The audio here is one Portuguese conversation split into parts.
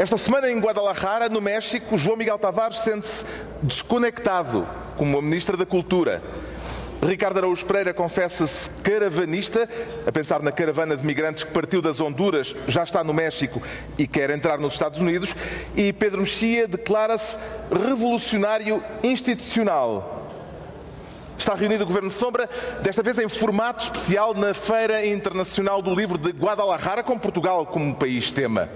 Esta semana em Guadalajara, no México, João Miguel Tavares sente-se desconectado como a Ministra da Cultura. Ricardo Araújo Pereira confessa-se caravanista, a pensar na caravana de migrantes que partiu das Honduras, já está no México e quer entrar nos Estados Unidos. E Pedro Mexia declara-se revolucionário institucional. Está reunido o Governo Sombra, desta vez em formato especial na Feira Internacional do Livro de Guadalajara, com Portugal como país tema.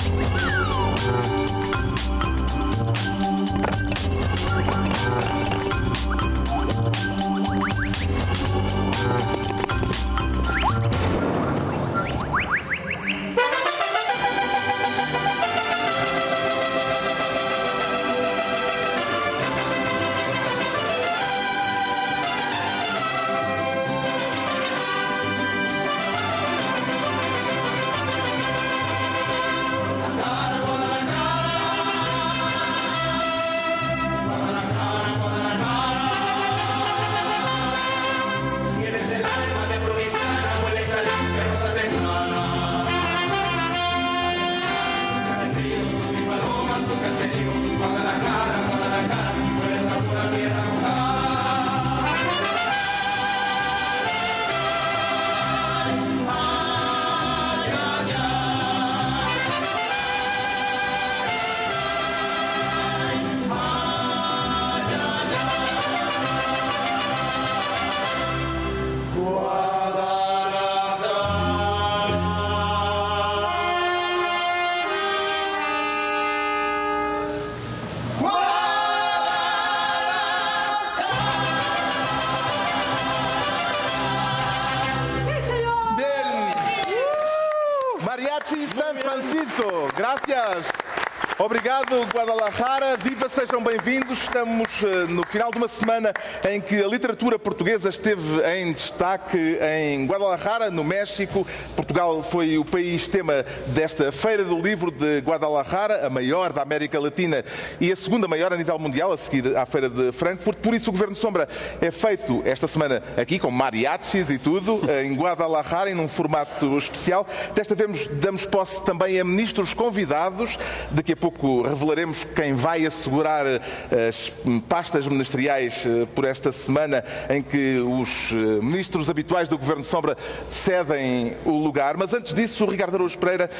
Oh. Sejam bem-vindos. Estamos uh, no final de uma semana em que a literatura portuguesa esteve em destaque em Guadalajara, no México. Portugal foi o país tema desta Feira do Livro de Guadalajara, a maior da América Latina e a segunda maior a nível mundial, a seguir à Feira de Frankfurt. Por isso, o Governo Sombra é feito esta semana aqui, com mariachis e tudo, em Guadalajara, em um formato especial. Desta vez damos posse também a ministros convidados. Daqui a pouco revelaremos quem vai assegurar eh, as pastas ministeriais eh, por esta semana em que os eh, ministros habituais do Governo Sombra cedem o lugar. Mas antes disso, o Ricardo Araújo Pereira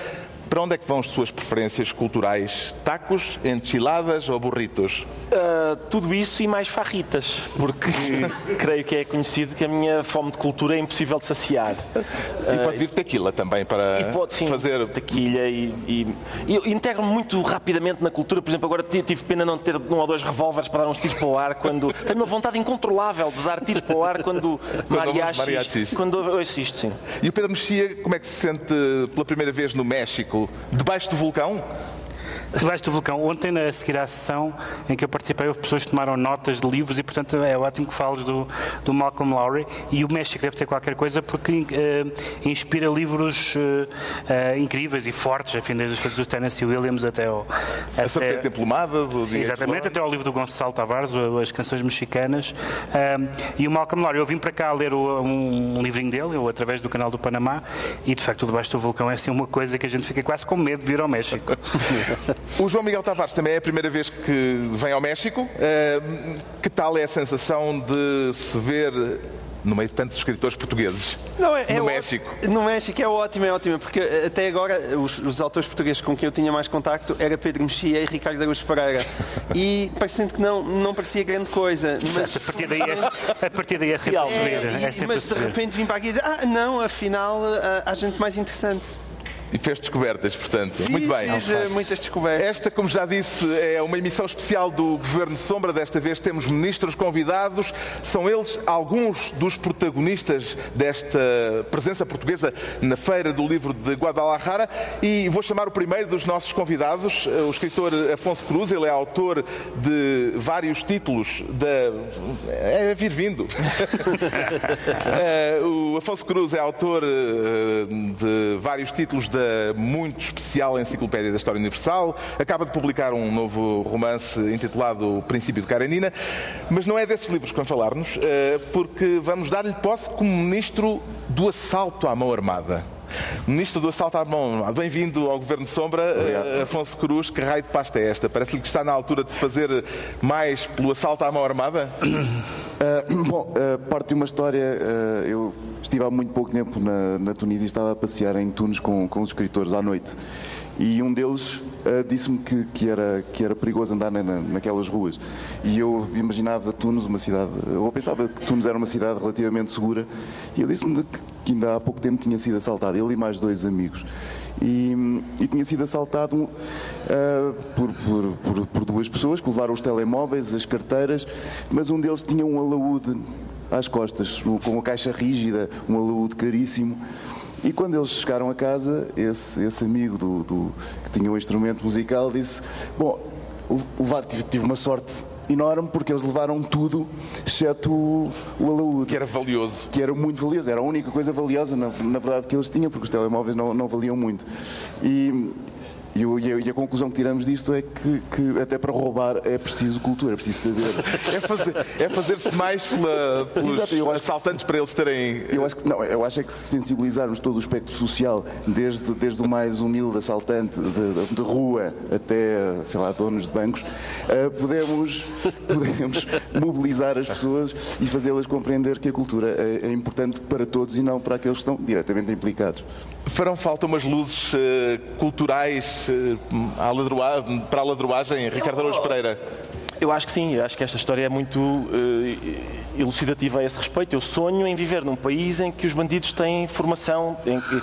para onde é que vão as suas preferências culturais? Tacos, enchiladas ou burritos? Uh, tudo isso e mais farritas, porque creio que é conhecido que a minha fome de cultura é impossível de saciar. E pode vir tequila também para pode, sim, fazer. Tequila e, e, e integro-me muito rapidamente na cultura. Por exemplo, agora tive pena não ter um ou dois revólveres para dar uns tiros para o ar quando. Tenho uma vontade incontrolável de dar tiros para o ar quando, quando mariachis. Quando ouço isto, sim. E o Pedro Mexia, como é que se sente pela primeira vez no México? Debaixo do vulcão? Debaixo do vulcão. Ontem, a seguir à sessão em que eu participei, houve pessoas que tomaram notas de livros e, portanto, é ótimo que fales do, do Malcolm Lowry. E o México deve ter qualquer coisa porque uh, inspira livros uh, incríveis e fortes, enfim, desde as coisas do Tennessee Williams até o. A Serpente Emplumada, do dia Exatamente, até ao livro do Gonçalo Tavares, as canções mexicanas. e o Malcolm Lowry, eu vim para cá ler o, um, um livrinho dele, eu, através do canal do Panamá, e de facto, o Debaixo do Vulcão é assim uma coisa que a gente fica quase com medo de vir ao México. O João Miguel Tavares também é a primeira vez que vem ao México. Que tal é a sensação de se ver no meio de tantos escritores portugueses não, é, no é México. No México é ótimo, é ótimo, porque até agora os, os, autores portugueses com quem eu tinha mais contacto era Pedro Mexia e Ricardo Araújo Pereira. E parecendo que não, não parecia grande coisa. Mas a partir daí é, a partir daí é sempre a subir. É, é sempre mas de repente vim para aqui e dizer, ah, não, afinal há gente mais interessante. E fez descobertas, portanto. Fiz, Muito bem. Fiz eh, muitas descobertas. Esta, como já disse, é uma emissão especial do Governo Sombra. Desta vez temos ministros convidados. São eles alguns dos protagonistas desta presença portuguesa na Feira do Livro de Guadalajara. E vou chamar o primeiro dos nossos convidados, eh, o escritor Afonso Cruz. Ele é autor de vários títulos da. É vir vindo. Eh, o Afonso Cruz é autor de vários títulos da muito especial Enciclopédia da História Universal. Acaba de publicar um novo romance intitulado O Princípio de Karenina. Mas não é desses livros que vamos falar-nos, eh, porque vamos dar-lhe posse como ministro do assalto à mão armada. Ministro do Assalto à Mão Armada, bem-vindo ao Governo Sombra, eh, Afonso Cruz. Que raio de pasta é esta? Parece-lhe que está na altura de se fazer mais pelo assalto à mão armada? Uh, bom, uh, parte de uma história. Uh, eu estive há muito pouco tempo na, na Tunísia e estava a passear em Tunis com, com os escritores à noite. E um deles disse-me que, que, era, que era perigoso andar na, naquelas ruas. E eu imaginava Tunis uma cidade. Eu pensava que Tunis era uma cidade relativamente segura. E ele disse-me que ainda há pouco tempo tinha sido assaltado, ele e mais dois amigos. E, e, tinha sido assaltado uh, por, por, por, por, duas pessoas que levaram os telemóveis, as carteiras, mas um deles tinha um alaúde às costas, com uma caixa rígida, um alaúde caríssimo. E quando eles chegaram a casa, esse, esse amigo do, do, que tinha um instrumento musical disse: Bom, levar, tive, tive uma sorte enorme porque eles levaram tudo, exceto o, o alaúde. Que era valioso. Que era muito valioso, era a única coisa valiosa, na, na verdade, que eles tinham, porque os telemóveis não, não valiam muito. E, e, a, e, a, conclusão que tiramos disto é que, que, até para roubar é preciso cultura, é preciso saber. é fazer-se é fazer mais pela, pelos Exato, eu assaltantes para eles terem. Eu acho que não, eu acho é que se sensibilizarmos todo o espectro social, desde, desde o mais humilde assaltante de, de rua até, sei lá, donos de bancos, uh, podemos, podemos mobilizar as pessoas e fazê-las compreender que a cultura é, é importante para todos e não para aqueles que estão diretamente implicados. Farão falta umas luzes uh, culturais uh, para a ladroagem, Ricardo Araújo Pereira? Eu acho que sim, eu acho que esta história é muito uh, elucidativa a esse respeito. Eu sonho em viver num país em que os bandidos têm formação, em que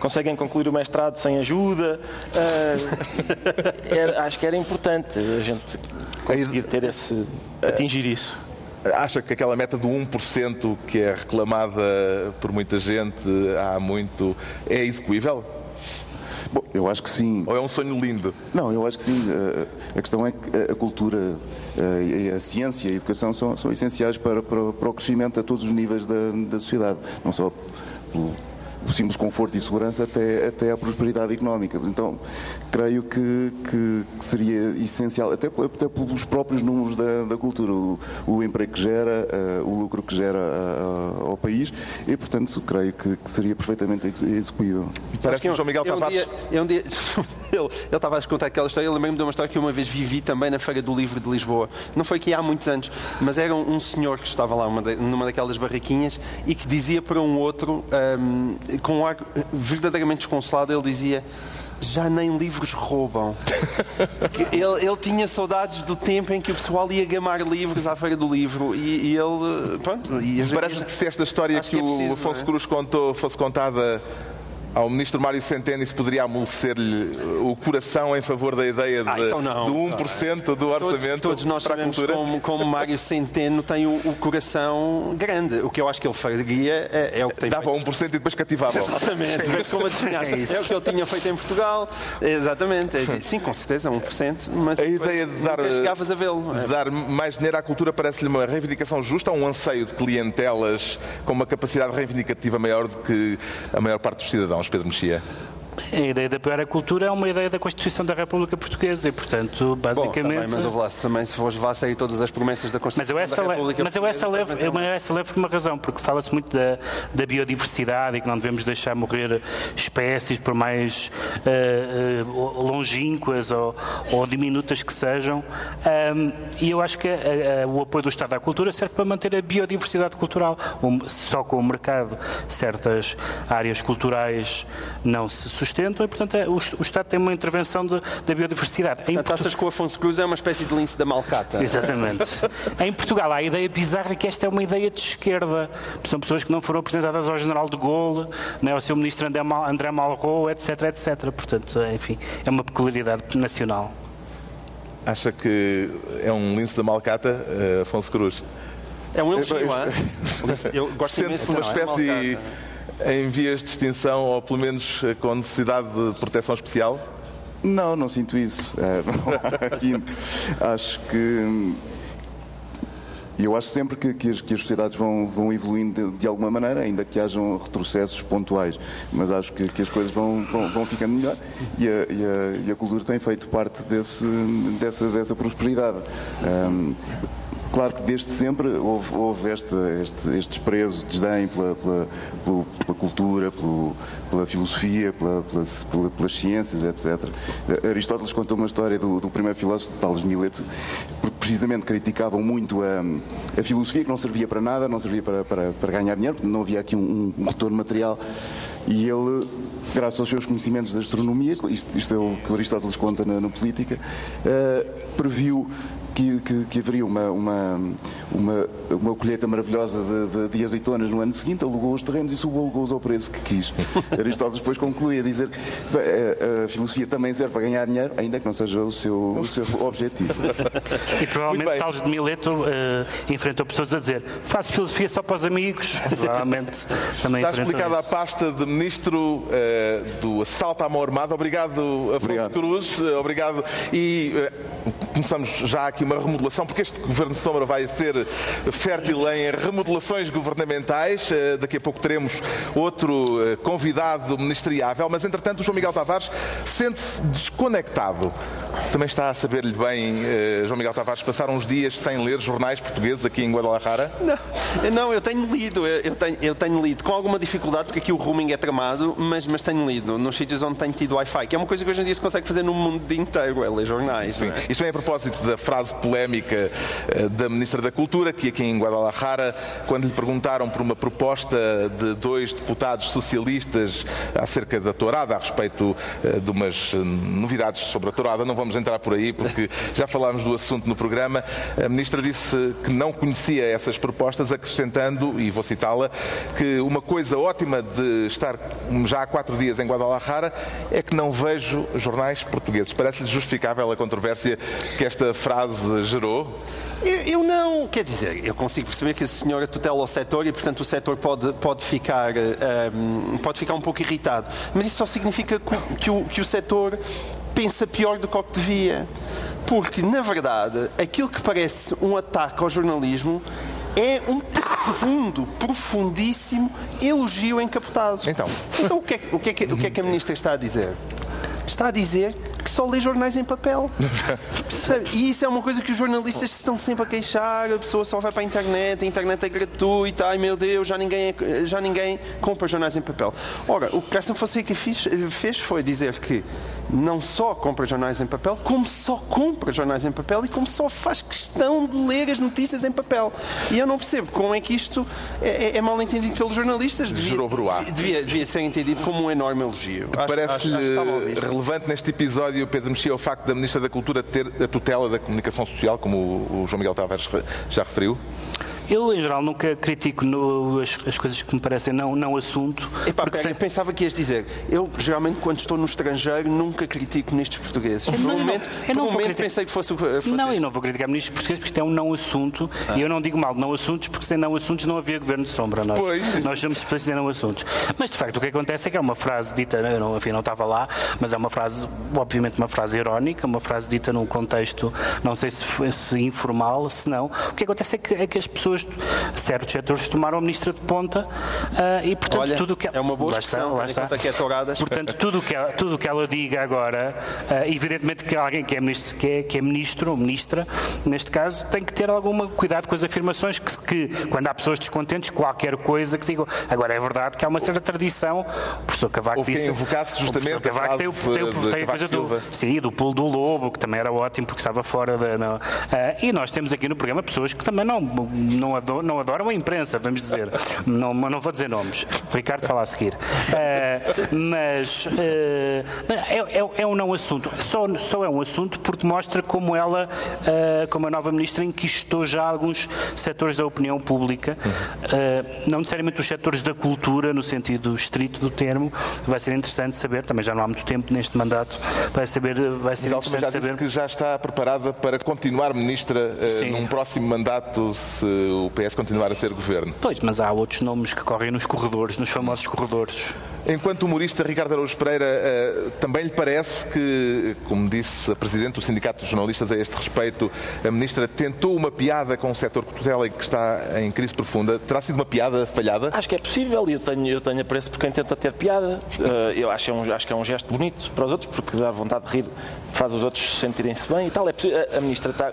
conseguem concluir o mestrado sem ajuda. Uh, era, acho que era importante a gente conseguir ter esse. atingir isso. Acha que aquela meta do 1% que é reclamada por muita gente há muito é execuível? Bom, eu acho que sim. Ou é um sonho lindo? Não, eu acho que sim. A questão é que a cultura, a ciência e a educação são, são essenciais para, para, para, o crescimento a todos os níveis da, da sociedade. Não só pelo o simples conforto e segurança até, até à prosperidade económica. Então, creio que, que, que seria essencial, até, até pelos próprios números da, da cultura, o, o, emprego que gera, uh, o lucro que gera uh, ao país, e, portanto, creio que, que seria perfeitamente execuível. Parece que o João Miguel eu, Tavares... Um dia, dia, ele, estava a contar aquela história, eu lembrei-me de uma história que uma vez vivi também na Feira do Livro de Lisboa. Não foi aqui há muitos anos, mas era um, um senhor que estava lá uma de, numa daquelas barraquinhas e que dizia para um outro... Um, com um ar verdadeiramente desconsolado, ele dizia: já nem livros roubam. ele, ele, tinha saudades do tempo em que o pessoal ia gamar livros à feira do livro e, e ele. Pronto, e Parece que se esta história que, que é preciso, o Afonso é? Cruz contou fosse contada ao ministro Mário Centeno isso poderia amolecer-lhe o coração em favor da ideia de, ah, então do 1% do orçamento todos, todos nós para sabemos a cultura. Como, como Mário Centeno tem o, o, coração grande. O que eu acho que ele faria é, é o que tem Dava feito. 1% e depois cativava. Exatamente. É, é o que ele tinha feito em Portugal. Exatamente. É, sim, com certeza, 1%. Mas a ideia de dar, chegavas a vê-lo. De dar mais dinheiro à cultura parece-lhe uma reivindicação justa ou um anseio de clientelas com uma capacidade reivindicativa maior do que a maior parte dos cidadãos, Pedro Mexia? A ideia de apoiar a cultura é uma ideia da Constituição da República Portuguesa e, portanto, basicamente. Bom, também, mas houve lá, também se fores levar a todas as promessas da Constituição mas eu da República mas eu essa levo, eu essa levo por uma razão, porque fala-se muito da, da, biodiversidade e que não devemos deixar morrer espécies, por mais uh, uh, longínquas ou, ou, diminutas que sejam. Um, e eu acho que a, a, o apoio do Estado à cultura serve para manter a biodiversidade cultural. Um, só com o mercado certas áreas culturais não se sustentam e, portanto, é, o, o, Estado tem uma intervenção de, da biodiversidade. Portanto, Portu... achas que o Afonso Cruz é uma espécie de lince da malcata? Exatamente. em Portugal há a ideia bizarra que esta é uma ideia de esquerda. São pessoas que não foram apresentadas ao General de Gaulle, né, ao seu ministro André Malraux, etc, etc. Portanto, enfim, é uma peculiaridade nacional. Acha que é um lince da malcata, uh, Afonso Cruz? É um elogio, Eu gosto Sente-se uma é espécie em vias de extinção, ou pelo menos eh, com necessidade de proteção especial? Não, não sinto isso. É, acho que eu acho sempre que, que, as, que as, sociedades vão, vão evoluindo de, de, alguma maneira, ainda que hajam retrocessos pontuais, mas acho que, que as coisas vão, vão, vão, ficando melhor e a, e, a, e a, cultura tem feito parte desse, dessa, dessa prosperidade. Um, Claro que desde sempre houve, houve este, este, este desprezo, desdém pela, pela, pela cultura, pelo, pela filosofia, pela, pelas ciências, etc. Aristóteles contou uma história do, do primeiro filósofo, Tales Mileto, porque precisamente criticavam muito a, a, filosofia, que não servia para nada, não servia para, para, para ganhar dinheiro, não havia aqui um, um retorno material. E ele graças aos seus conhecimentos da astronomia, isto, isto é o que Aristóteles conta na, na política, uh, previu que, que, que haveria uma, uma, uma, uma colheita maravilhosa de, de, de, azeitonas no ano seguinte, alugou os terrenos e subalugou-os ao preço que quis. Aristóteles depois conclui a dizer que a, a, filosofia também serve para ganhar dinheiro, ainda que não seja o seu, o seu objetivo. E provavelmente Tales de Mileto uh, enfrentou pessoas a dizer faço filosofia só para os amigos. Provavelmente também Está explicada a pasta de Ministro uh, do Assalto à Mão Armada. Obrigado, Afonso obrigado. Cruz. Uh, obrigado. E começamos já aqui uma remodelação, porque este Governo de Sombra vai ser fértil em remodelações governamentais. Eh, daqui a pouco teremos outro eh, convidado ministeriável, mas entretanto o João Miguel Tavares sente-se desconectado. Também está a saber-lhe bem, eh, João Miguel Tavares, passar uns dias sem ler jornais portugueses aqui em Guadalajara? Não, não eu tenho lido, eu tenho, eu tenho lido com alguma dificuldade, porque aqui o roaming é tramado, mas, mas tenho lido nos sítios onde tenho tido Wi-Fi, que é uma coisa que hoje em dia se consegue fazer no mundo inteiro, é ler jornais. Sim. É? Isto é a propósito da frase polémica da Ministra da Cultura, que aqui em Guadalajara, quando lhe perguntaram por uma proposta de dois deputados socialistas acerca da tourada, a respeito eh, de umas novidades sobre a tourada, não vamos entrar por aí, porque já falámos do assunto no programa. A Ministra disse que não conhecia essas propostas, acrescentando, e vou citá-la, que uma coisa ótima de estar já há quatro dias em Guadalajara é que não vejo jornais portugueses. Parece-lhe justificável a controvérsia que esta frase gerou? Eu, eu, não, quer dizer, eu consigo perceber que a senhora tutela o setor e, portanto, o setor pode, pode, ficar, um, ehm, pode ficar um pouco irritado. Mas isso só significa que, o, que o setor pensa pior do que o que devia. Porque, na verdade, aquilo que parece um ataque ao jornalismo é um profundo, profundíssimo elogio encapotado. Então, então o, que é, o, que é, o que é que a ministra está a dizer? Está a dizer só lê jornais em papel. e isso é uma coisa que os jornalistas estão sempre a queixar, a pessoa só vai para a internet, a internet é gratuita, ai meu Deus, já ninguém, já ninguém compra jornais em papel. Ora, o que Cássio Fonseca fez, fez foi dizer que não só compra jornais em papel, como só compra jornais em papel e como só faz questão de ler as notícias em papel. E eu não percebo como é que isto é, é, é mal entendido pelos jornalistas. Devia, devia, devia, ser entendido como um enorme elogio. Parece-lhe relevante neste episódio, Pedro Mexia, o facto da Ministra da Cultura ter a tutela da comunicação social, como o João Miguel Tavares já referiu? Eu, em geral, nunca critico no, as, as, coisas que me parecem não, não assunto. Epá, pera, sempre... pensava que ias dizer. Eu, geralmente, quando estou no estrangeiro, nunca critico ministros portugueses. Por um momento, por um momento pensei que fosse, fosse Não, isso. eu não vou criticar ministros portugueses porque isto é um não assunto. Ah. E eu não digo mal de não assuntos porque sem não assuntos não havia governo de sombra. Nós, pois. nós somos espécies em não assuntos. Mas, de facto, o que acontece é que é uma frase dita, eu não, enfim, não estava lá, mas é uma frase, obviamente, uma frase irónica, uma frase dita num contexto, não sei se, se informal, se não. O que acontece é que, é que as pessoas certos setores tomaram a ministra de ponta uh, e, portanto, Olha, tudo que é uma boa expressão, lá está, que é touradas. Portanto, tudo que ela, tudo que ela diga agora, uh, evidentemente que alguém que é ministro, que é, que é ministro ou ministra, neste caso, tem que ter algum cuidado com as afirmações que, que, quando há pessoas descontentes, qualquer coisa que digam. Agora, é verdade que há uma certa tradição, o professor Cavaco Houve disse... invocasse justamente o Cavaco tem, o, tem, o, tem a coisa do, sim, do pulo do lobo, que também era ótimo porque estava fora da... Uh, e nós temos aqui no programa pessoas que também não, não, ador, não adoram a imprensa, vamos dizer. Não, não vou dizer nomes. O Ricardo fala a seguir. Uh, mas uh, é, é, é, um não assunto. Só, só é um assunto porque mostra como ela, uh, como a nova ministra, inquistou já alguns setores da opinião pública, não necessariamente os setores da cultura, no sentido estrito do termo. Vai ser interessante saber, também já não há muito tempo neste mandato, vai, saber, vai ser mas interessante já saber. que já está preparada para continuar ministra num próximo mandato se o PS continuar a ser governo. Pois, mas há outros nomes que correm nos corredores, nos famosos corredores. Enquanto humorista, Ricardo Araújo Pereira, eh, também lhe parece que, como disse a Presidente do Sindicato dos Jornalistas a este respeito, a Ministra tentou uma piada com o setor cultural que está em crise profunda. Terá sido uma piada falhada? Acho que é possível e eu tenho, eu tenho apreço por quem tenta ter piada. Eh, eu acho, é um, acho que é um gesto bonito para os outros, porque dá vontade de rir, faz os outros sentirem-se bem e tal. É a Ministra está,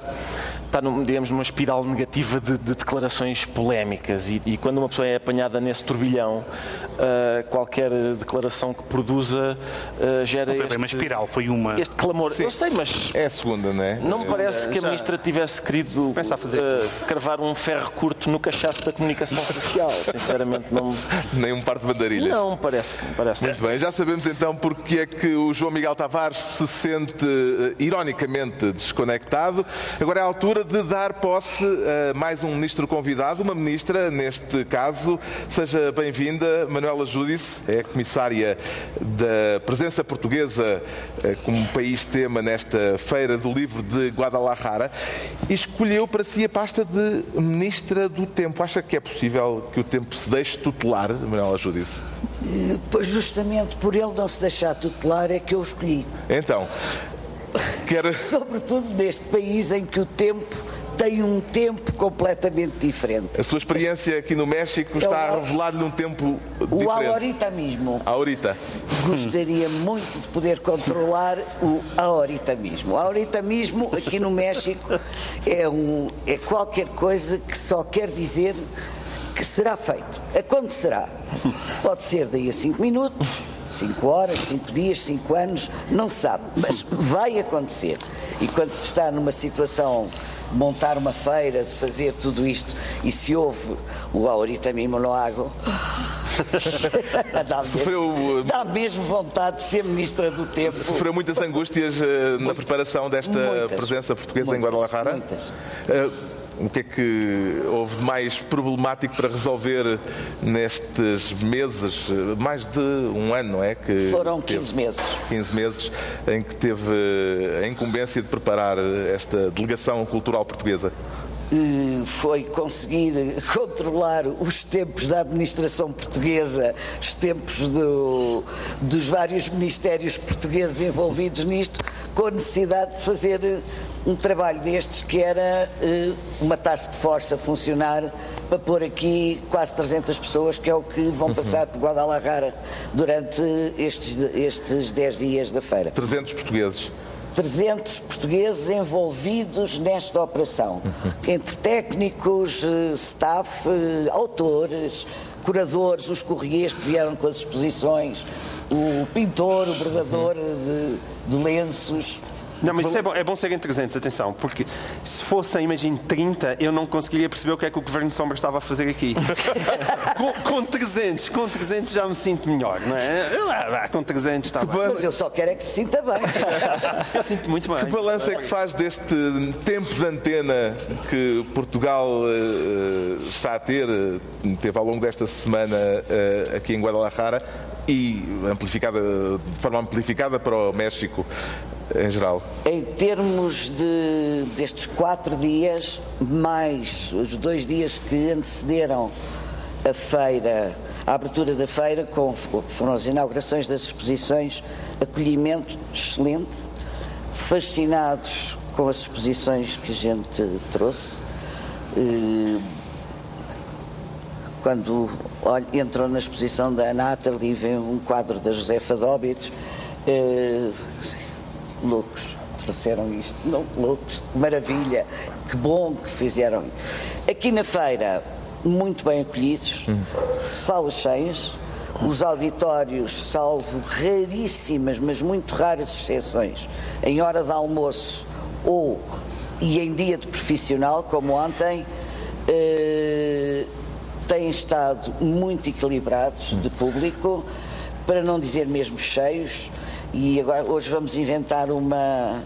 está digamos, numa espiral negativa de, de declarações polémicas e, e, quando uma pessoa é apanhada nesse turbilhão, uh, qualquer declaração que produza uh, gera não foi este, uma espiral, foi uma. Este clamor. Sim. Eu sei, mas. É a segunda, não é? Não me parece que a ministra tivesse querido a fazer. Uh, cravar um ferro curto no cachaço da comunicação social. Sinceramente, não. Nem um par de bandarilhas. Não, parece que. Parece Muito bem, já sabemos então porque é que o João Miguel Tavares se sente uh, ironicamente desconectado. Agora é a altura de dar posse a mais um ministro convidado, uma ministra, neste caso. Seja bem-vinda, Manuela Júdice, é comissária da presença portuguesa eh, como país tema nesta Feira do Livro de Guadalajara e escolheu para si a pasta de Ministra do Tempo. Acha que é possível que o tempo se deixe tutelar, Manuela Júdice? Eh, pois justamente por ele não se deixar tutelar é que eu escolhi. Então, quer... Sobretudo neste país em que o tempo tem um tempo completamente diferente. A sua experiência aqui no México está a revelar-lhe um tempo diferente. O ahorita mesmo. Ahorita. Gostaria muito de poder controlar o ahorita mesmo. O ahorita mesmo aqui no México é, um, é qualquer coisa que só quer dizer que será feito. Acontecerá. Pode ser daí a cinco minutos, cinco horas, cinco dias, cinco anos, não se sabe, mas vai acontecer. E quando se está numa situação montar uma feira, de fazer tudo isto, e se houve o Aurita Mimo no Água, dá, Sofreu, mesmo, dá mesmo vontade de ser ministra do tempo. Sofreu muitas angústias uh, na preparação desta muitas, presença portuguesa muitas, em Guadalajara? Muitas. Uh, o que é que houve de mais problemático para resolver nestes meses, mais de um ano, não é? Que Foram 15 meses. 15 meses em que teve a incumbência de preparar esta delegação cultural portuguesa foi conseguir controlar os tempos da administração portuguesa, os tempos do, dos vários ministérios portugueses envolvidos nisto, com a necessidade de fazer um trabalho destes que era uh, uma task force a funcionar para pôr aqui quase 300 pessoas, que é o que vão passar por Guadalajara durante estes, estes 10 dias da feira. 300 portugueses. 300 portugueses envolvidos nesta operação, entre técnicos, eh, staff, eh, autores, curadores, os correios que vieram com as exposições, o pintor, o bordador de, de lenços. Não, mas isso é bom, é bom serem 300, atenção, porque se fossem, imagine, 30, eu não conseguiria perceber o que é que o Governo de Sombra estava a fazer aqui. com, com 300, com 300 já me sinto melhor, não é? Lá, com 300 está bem. Mas eu só quero é que se sinta bem. eu sinto muito bem. Que balanço é que faz deste tempo de antena que Portugal uh, está a ter, uh, teve ao longo desta semana uh, aqui em Guadalajara, e amplificada, de forma amplificada para o México em geral? Em termos de, destes quatro dias, mais os dois dias que antecederam a feira, a abertura da feira, com, foram as inaugurações das exposições, acolhimento excelente, fascinados com as exposições que a gente trouxe. Eh, quando entram na exposição da Anatal e vêem um quadro da Josefa Dobitz, eh, loucos, trouxeram isto, não, loucos, maravilha, que bom que fizeram. Aqui na feira, muito bem acolhidos, hum. salas cheias, os auditórios, salvo raríssimas, mas muito raras exceções, em hora de almoço ou e em dia de profissional, como ontem, eh, têm estado muito equilibrados de público, para não dizer mesmo cheios, e agora hoje vamos inventar uma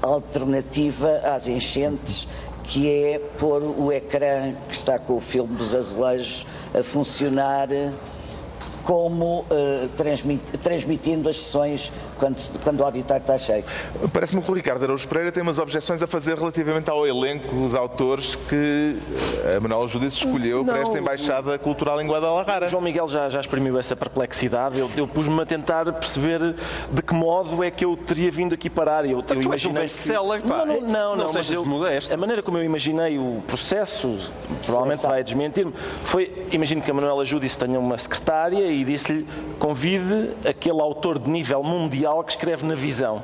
alternativa às enchentes, que é pôr o ecrã que está com o filme dos azulejos a funcionar como uh, transmit, transmitindo as sessões quando, quando o auditório está cheio. Parece-me que o Ricardo Araújo Pereira tem umas objeções a fazer relativamente ao elenco dos autores que a Manuel Judice escolheu Não. para esta Embaixada Cultural em Guadalajara. João Miguel já, já exprimiu essa perplexidade. Eu, eu pus-me a tentar perceber de que modo é que eu teria vindo aqui parar. Eu, eu és um imaginei best-seller, que... pá. Não, não, não, Não não, mas eu- modesto. A maneira como eu imaginei o processo, provavelmente vai desmentir-me, foi, imagino que a Manuela Judice tenha uma secretária e disse-lhe convide aquele autor de nível mundial que escreve na visão.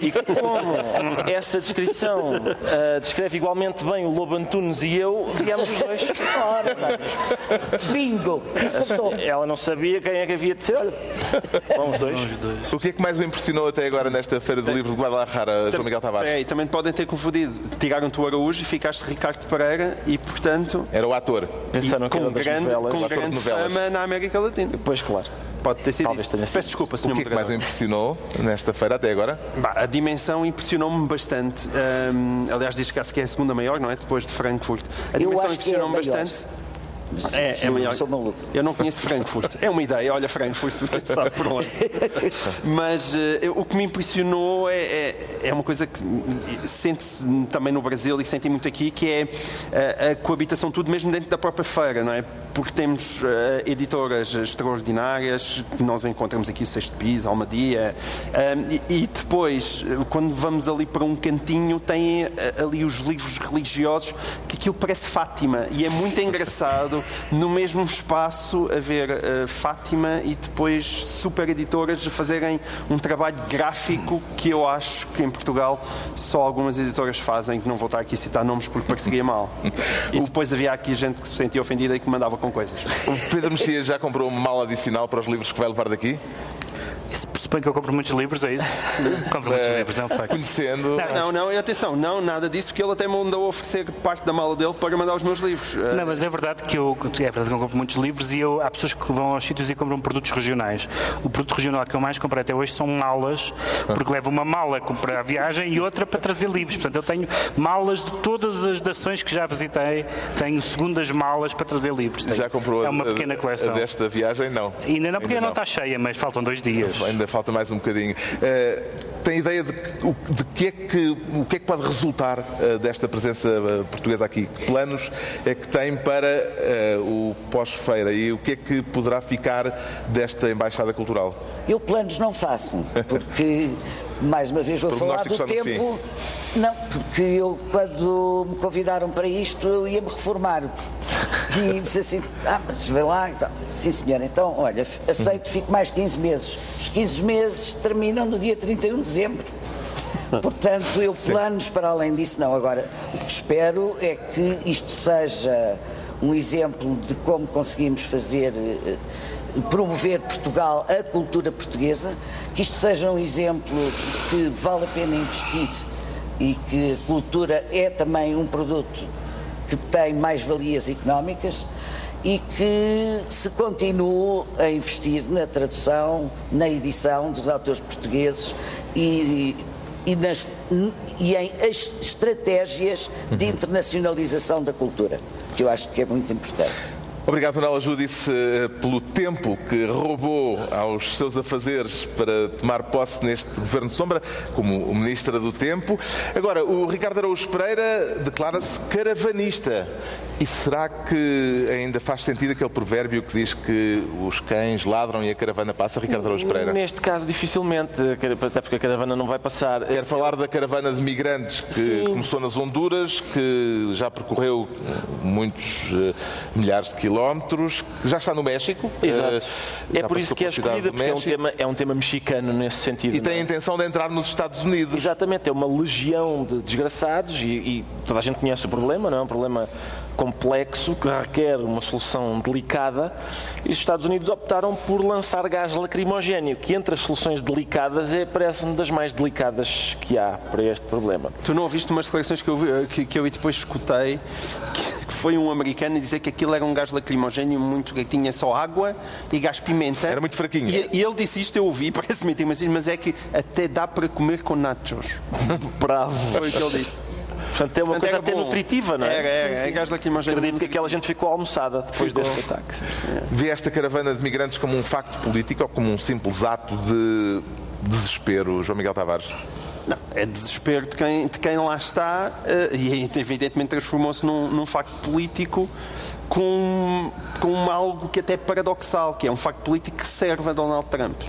E como essa descrição ah, descreve igualmente bem o Lobo Antunes e eu, viemos os dois. Ora, vamos. Bingo! Acertou. Ela não sabia quem é que havia de ser. Olha, Vamos dois. O que é que mais o impressionou até agora nesta Feira do Livro de Guadalajara, João Miguel Tavares? É, e também podem ter confundido. Tiraram-te o Araújo e ficaste Ricardo Pereira e, portanto, Era o ator. Pensaram que com grande, novelas. com grande fama na América Latina. Pois, claro. Pode ter sido Talvez isso. tenha sido. Peço desculpa, O senhor que é que mais o impressionou nesta feira até agora? Bah, A dimensão impressionou-me bastante. Hum, aliás, diz que acho que é a segunda maior, não é? Depois de Frankfurt. A dimensão é impressionou-me maior. bastante. É, é maior. Sou maluco. Eu não conheço Frankfurt. É uma ideia, olha Frankfurt, porque sabe por onde. Mas eu- o que me impressionou é, é, é uma coisa que sente-se também no Brasil e sentem muito aqui, que é eh, a coabitação, tudo mesmo dentro da própria feira, não é? Porque temos eh, editoras extraordinárias, que nós encontramos aqui, Sexto Piso, Almadia, e, e depois, quando vamos ali para um cantinho, tem ali os livros religiosos, que aquilo parece Fátima, e é muito engraçado no mesmo espaço haver eh, Fátima e depois super editoras a fazerem um trabalho gráfico que eu acho que em Portugal só algumas editoras fazem, que não vou estar aqui a citar nomes porque pareceria mal. E depois havia aqui gente que se sentia ofendida e que mandava com coisas. O Pedro Messias já comprou uma mala adicional para os livros que vai levar daqui? Pressupõe que eu compro muitos livros, é isso? compro muitos Eh, livros, é um facto. Conhecendo. Não, Não, não, e atenção, não, nada disso, porque ele até me mandou oferecer parte da mala dele para mandar os meus livros. Eh, Não, mas é verdade que eu, é verdade que eu compro muitos livros e eu, há pessoas que vão aos sítios e compram produtos regionais. O produto regional que eu mais comprei até hoje são malas, porque levo uma mala para a viagem e outra para trazer livros. Portanto, eu tenho malas de todas as nações que já visitei, tenho segundas malas para trazer livros. Tenho- Já comprou é uma pequena a coleção. desta viagem? Não. Ainda não, porque Ainda não está cheia, mas faltam dois dias. Ainda falta mais um bocadinho. Eh, tem ideia de, de que é que, o que é que pode resultar eh, desta presença eh, portuguesa aqui? Que planos é que tem para o pós-feira e o que é que poderá ficar desta Embaixada Cultural? Eu planos não faço, porque, mais uma vez, vou falar do tempo. Não, porque eu, quando me convidaram para isto, eu ia-me reformar. E disse assim: Ah, mas vê lá. Então, Sim, senhor, então, olha, aceito, fico mais 15 meses. Os 15 meses terminam no dia 31 de dezembro. Portanto, eu planos para além disso não. Agora, o que espero é que isto seja um exemplo de como conseguimos fazer, eh, promover Portugal, a cultura portuguesa, que isto seja um exemplo que vale a pena investir e que a cultura é também um produto que tem mais valias económicas e que se continue a investir na tradução, na edição dos autores portugueses e, e, nas- e em as estratégias de internacionalização da cultura, que eu acho que é muito importante. Obrigado, Manuela Judice, eh, pelo tempo que roubou aos seus afazeres para tomar posse neste Governo Sombra, como Ministra do Tempo. Agora, o Ricardo Araújo Pereira declara-se caravanista. E será que ainda faz sentido aquele provérbio que diz que os cães ladram e a caravana passa, Ricardo Araújo Pereira? Neste caso, dificilmente, até porque a caravana não vai passar. Quero falar da caravana de migrantes que Sim. começou nas Honduras, que já percorreu muitos eh, milhares de quilómetros, que já está no México. Exato. eh, É por isso que é escolhida, porque é um, tema, é um tema mexicano nesse sentido. E tem a é? intenção de entrar nos Estados Unidos. Exatamente, é uma legião de desgraçados e, e toda a gente conhece o problema, não é? Um problema complexo que requer uma solução delicada e os Estados Unidos optaram por lançar gás lacrimogéneo, que entre as soluções delicadas é, parece-me, das mais delicadas que há para este problema. Tu não ouviste umas declarações que eu, vi- que, que eu e depois escutei que, que foi um americano a dizer que aquilo era um gás lacrimogéneo muito que tinha só água e gás pimenta. Era muito fraquinho. E, e ele disse isto, eu ouvi, parece mentira, mas, mas é que até dá para comer com nachos. Bravo. Foi o que ele disse. Portanto, é uma Portanto, coisa era até bom. nutritiva, não é? Era, era, é gás lacrimogéneo. Acredito que aquela gente ficou almoçada depois Ficou. desse ataque. sim. Vê esta caravana de migrantes como um facto político ou como um simples ato de desespero, João Miguel Tavares? Não, é desespero de quem, de quem lá está eh, e evidentemente transformou-se num, num facto político com, com algo que até é paradoxal, que é um facto político que serve a Donald Trump.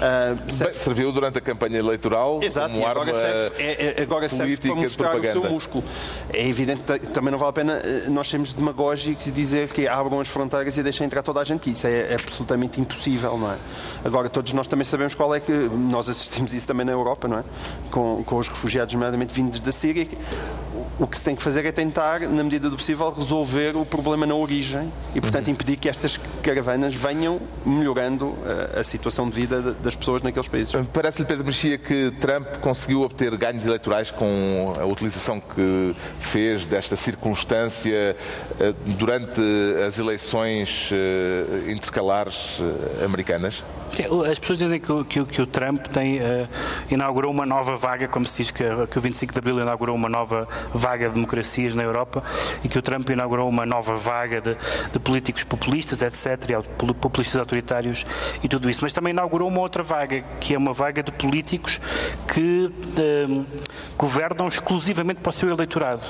Bem, serviu durante a campanha eleitoral Exato, como e agora arma serve, é- é- agora serve para mostrar o seu músculo. É evidente que também não vale a pena eh, nós sermos demagógicos e dizer que abram as fronteiras e deixem entrar toda a gente, que isso é absolutamente impossível, não é? Agora, todos nós também sabemos qual é que. Nós assistimos isso também na Europa, não é? Com, com os refugiados, nomeadamente vindos da Síria. que O que se tem que fazer é tentar, na medida do possível, resolver o problema na origem e, portanto, Uhum. impedir que estas caravanas venham melhorando eh, a situação de vida das pessoas naqueles países. Parece-lhe, Pedro Mexia, que Trump conseguiu obter ganhos eleitorais com a utilização que fez desta circunstância eh, durante as eleições eh, intercalares americanas? As pessoas dizem que, que que o Trump tem, eh, inaugurou uma nova vaga, como se diz que, que o 25 de Abril inaugurou uma nova vaga de democracias na Europa e que o Trump inaugurou uma nova vaga de, de políticos populistas, etc., e populistas autoritários e tudo isso. Mas também inaugurou uma outra vaga, que é uma vaga de políticos que eh, governam exclusivamente para o seu eleitorado.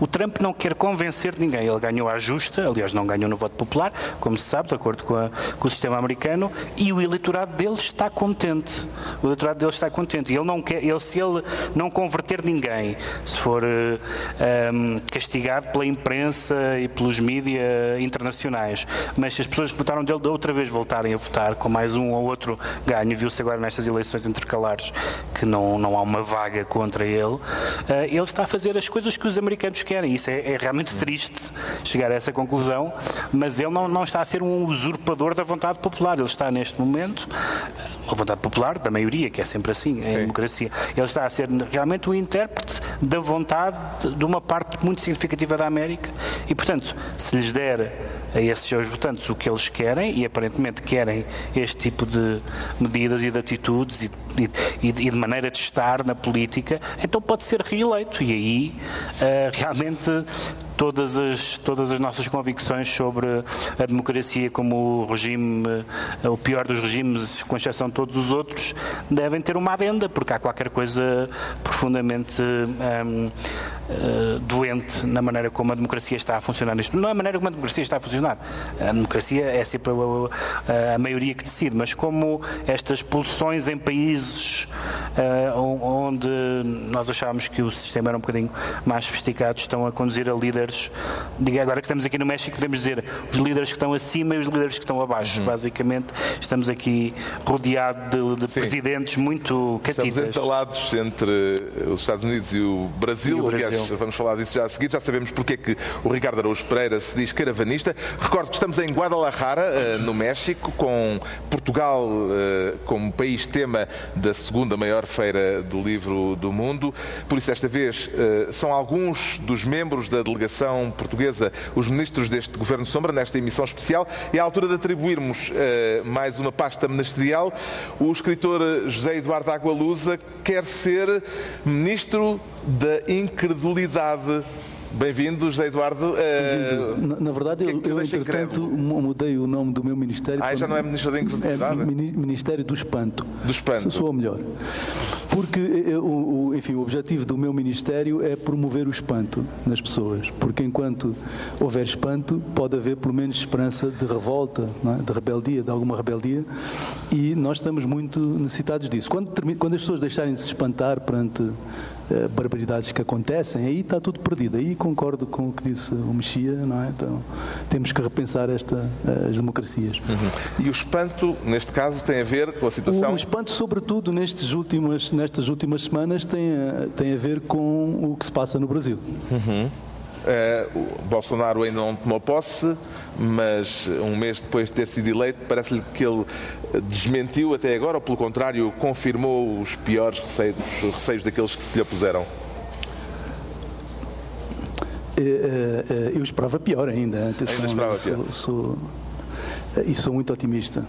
O Trump não quer convencer ninguém. Ele ganhou à justa, aliás, não ganhou no voto popular, como se sabe, de acordo com, a- com o sistema americano, e o eleitorado dele está contente. O eleitorado dele está contente. E ele não quer, ele, se ele não converter ninguém, se for eh, ehm, castigado pela imprensa e pelos mídias internacionais, mas se as pessoas que votaram dele da outra vez voltarem a votar com mais um ou outro ganho, viu-se agora nestas eleições intercalares que não, não há uma vaga contra ele, eh, ele está a fazer as coisas que os americanos querem. Isso é, é realmente triste chegar a essa conclusão, mas ele não, não está a ser um usurpador da vontade popular. Ele está neste momento, a vontade popular da maioria, que é sempre assim em democracia, ele está a ser realmente o intérprete da vontade de uma parte muito significativa da América e, portanto, se lhes der a esses seus votantes o que eles querem, e aparentemente querem este tipo de medidas e de atitudes e, e- e de- maneira de estar na política, então pode ser reeleito. E aí eh, realmente todas as, todas as nossas convicções sobre a democracia como o regime, eh, o pior dos regimes, com exceção de todos os outros, devem ter uma adenda, porque há qualquer coisa profundamente hum, eh, doente na maneira como a democracia está a funcionar neste Não é a maneira como a democracia está a funcionar. A democracia é sempre a, maioria que decide, mas como estas pulsões em países eh, onde nós achávamos que o sistema era um bocadinho mais sofisticado estão a conduzir a líderes. Diga agora que estamos aqui no México, podemos dizer os líderes que estão acima e os líderes que estão abaixo. Basicamente, estamos aqui rodeados de, de presidentes muito Estamos catitas. entalados entre os Estados Unidos e o Brasil. E o Aliás, Brasil. vamos falar disso já a seguir. Já sabemos porque é que o Ricardo Araújo Pereira se diz caravanista. Recordo que estamos em Guadalajara, eh, no México, com Portugal eh, como país tema da segunda maior feira do livro do mundo. Por isso, desta vez, eh, são alguns dos membros da delegação portuguesa os ministros deste Governo Sombra, nesta emissão especial. E à altura de atribuirmos mais uma pasta ministerial, o escritor José Eduardo Agualusa quer ser ministro da incredulidade. Bem-vindo, José Eduardo. Eh, Na, na verdade, que é eu, que eu deixa entretanto incrédulo? mudei o nome do meu ministério. Ah, já não é Ministro da Incredulidade? É Mini- Ministério do Espanto. Do Espanto. Sou- melhor. Porque, eh, o, o- enfim, o objetivo do meu ministério é promover o espanto nas pessoas. Porque enquanto houver espanto, pode haver pelo menos esperança de revolta, é? de rebeldia, de alguma rebeldia. E nós estamos muito necessitados disso. Quando, quando as pessoas deixarem de se espantar perante eh, barbaridades que acontecem, aí está tudo perdido. Aí concordo com o que disse o Mexia, não é? Então temos que repensar esta, eh, as democracias. E o espanto, neste caso, tem a ver com a situação. o espanto, sobretudo nestes últimas, nestas últimas semanas, tem a, tem a ver com o que se passa no Brasil. Eh, o Bolsonaro ainda não tomou posse, mas um mês depois de ter sido eleito, parece-lhe que ele eh, desmentiu até agora, ou pelo contrário, confirmou os piores receios, receios daqueles que se lhe opuseram. eu esperava pior ainda. Atenção, ainda esperava sou, pior. Sou, e sou muito otimista.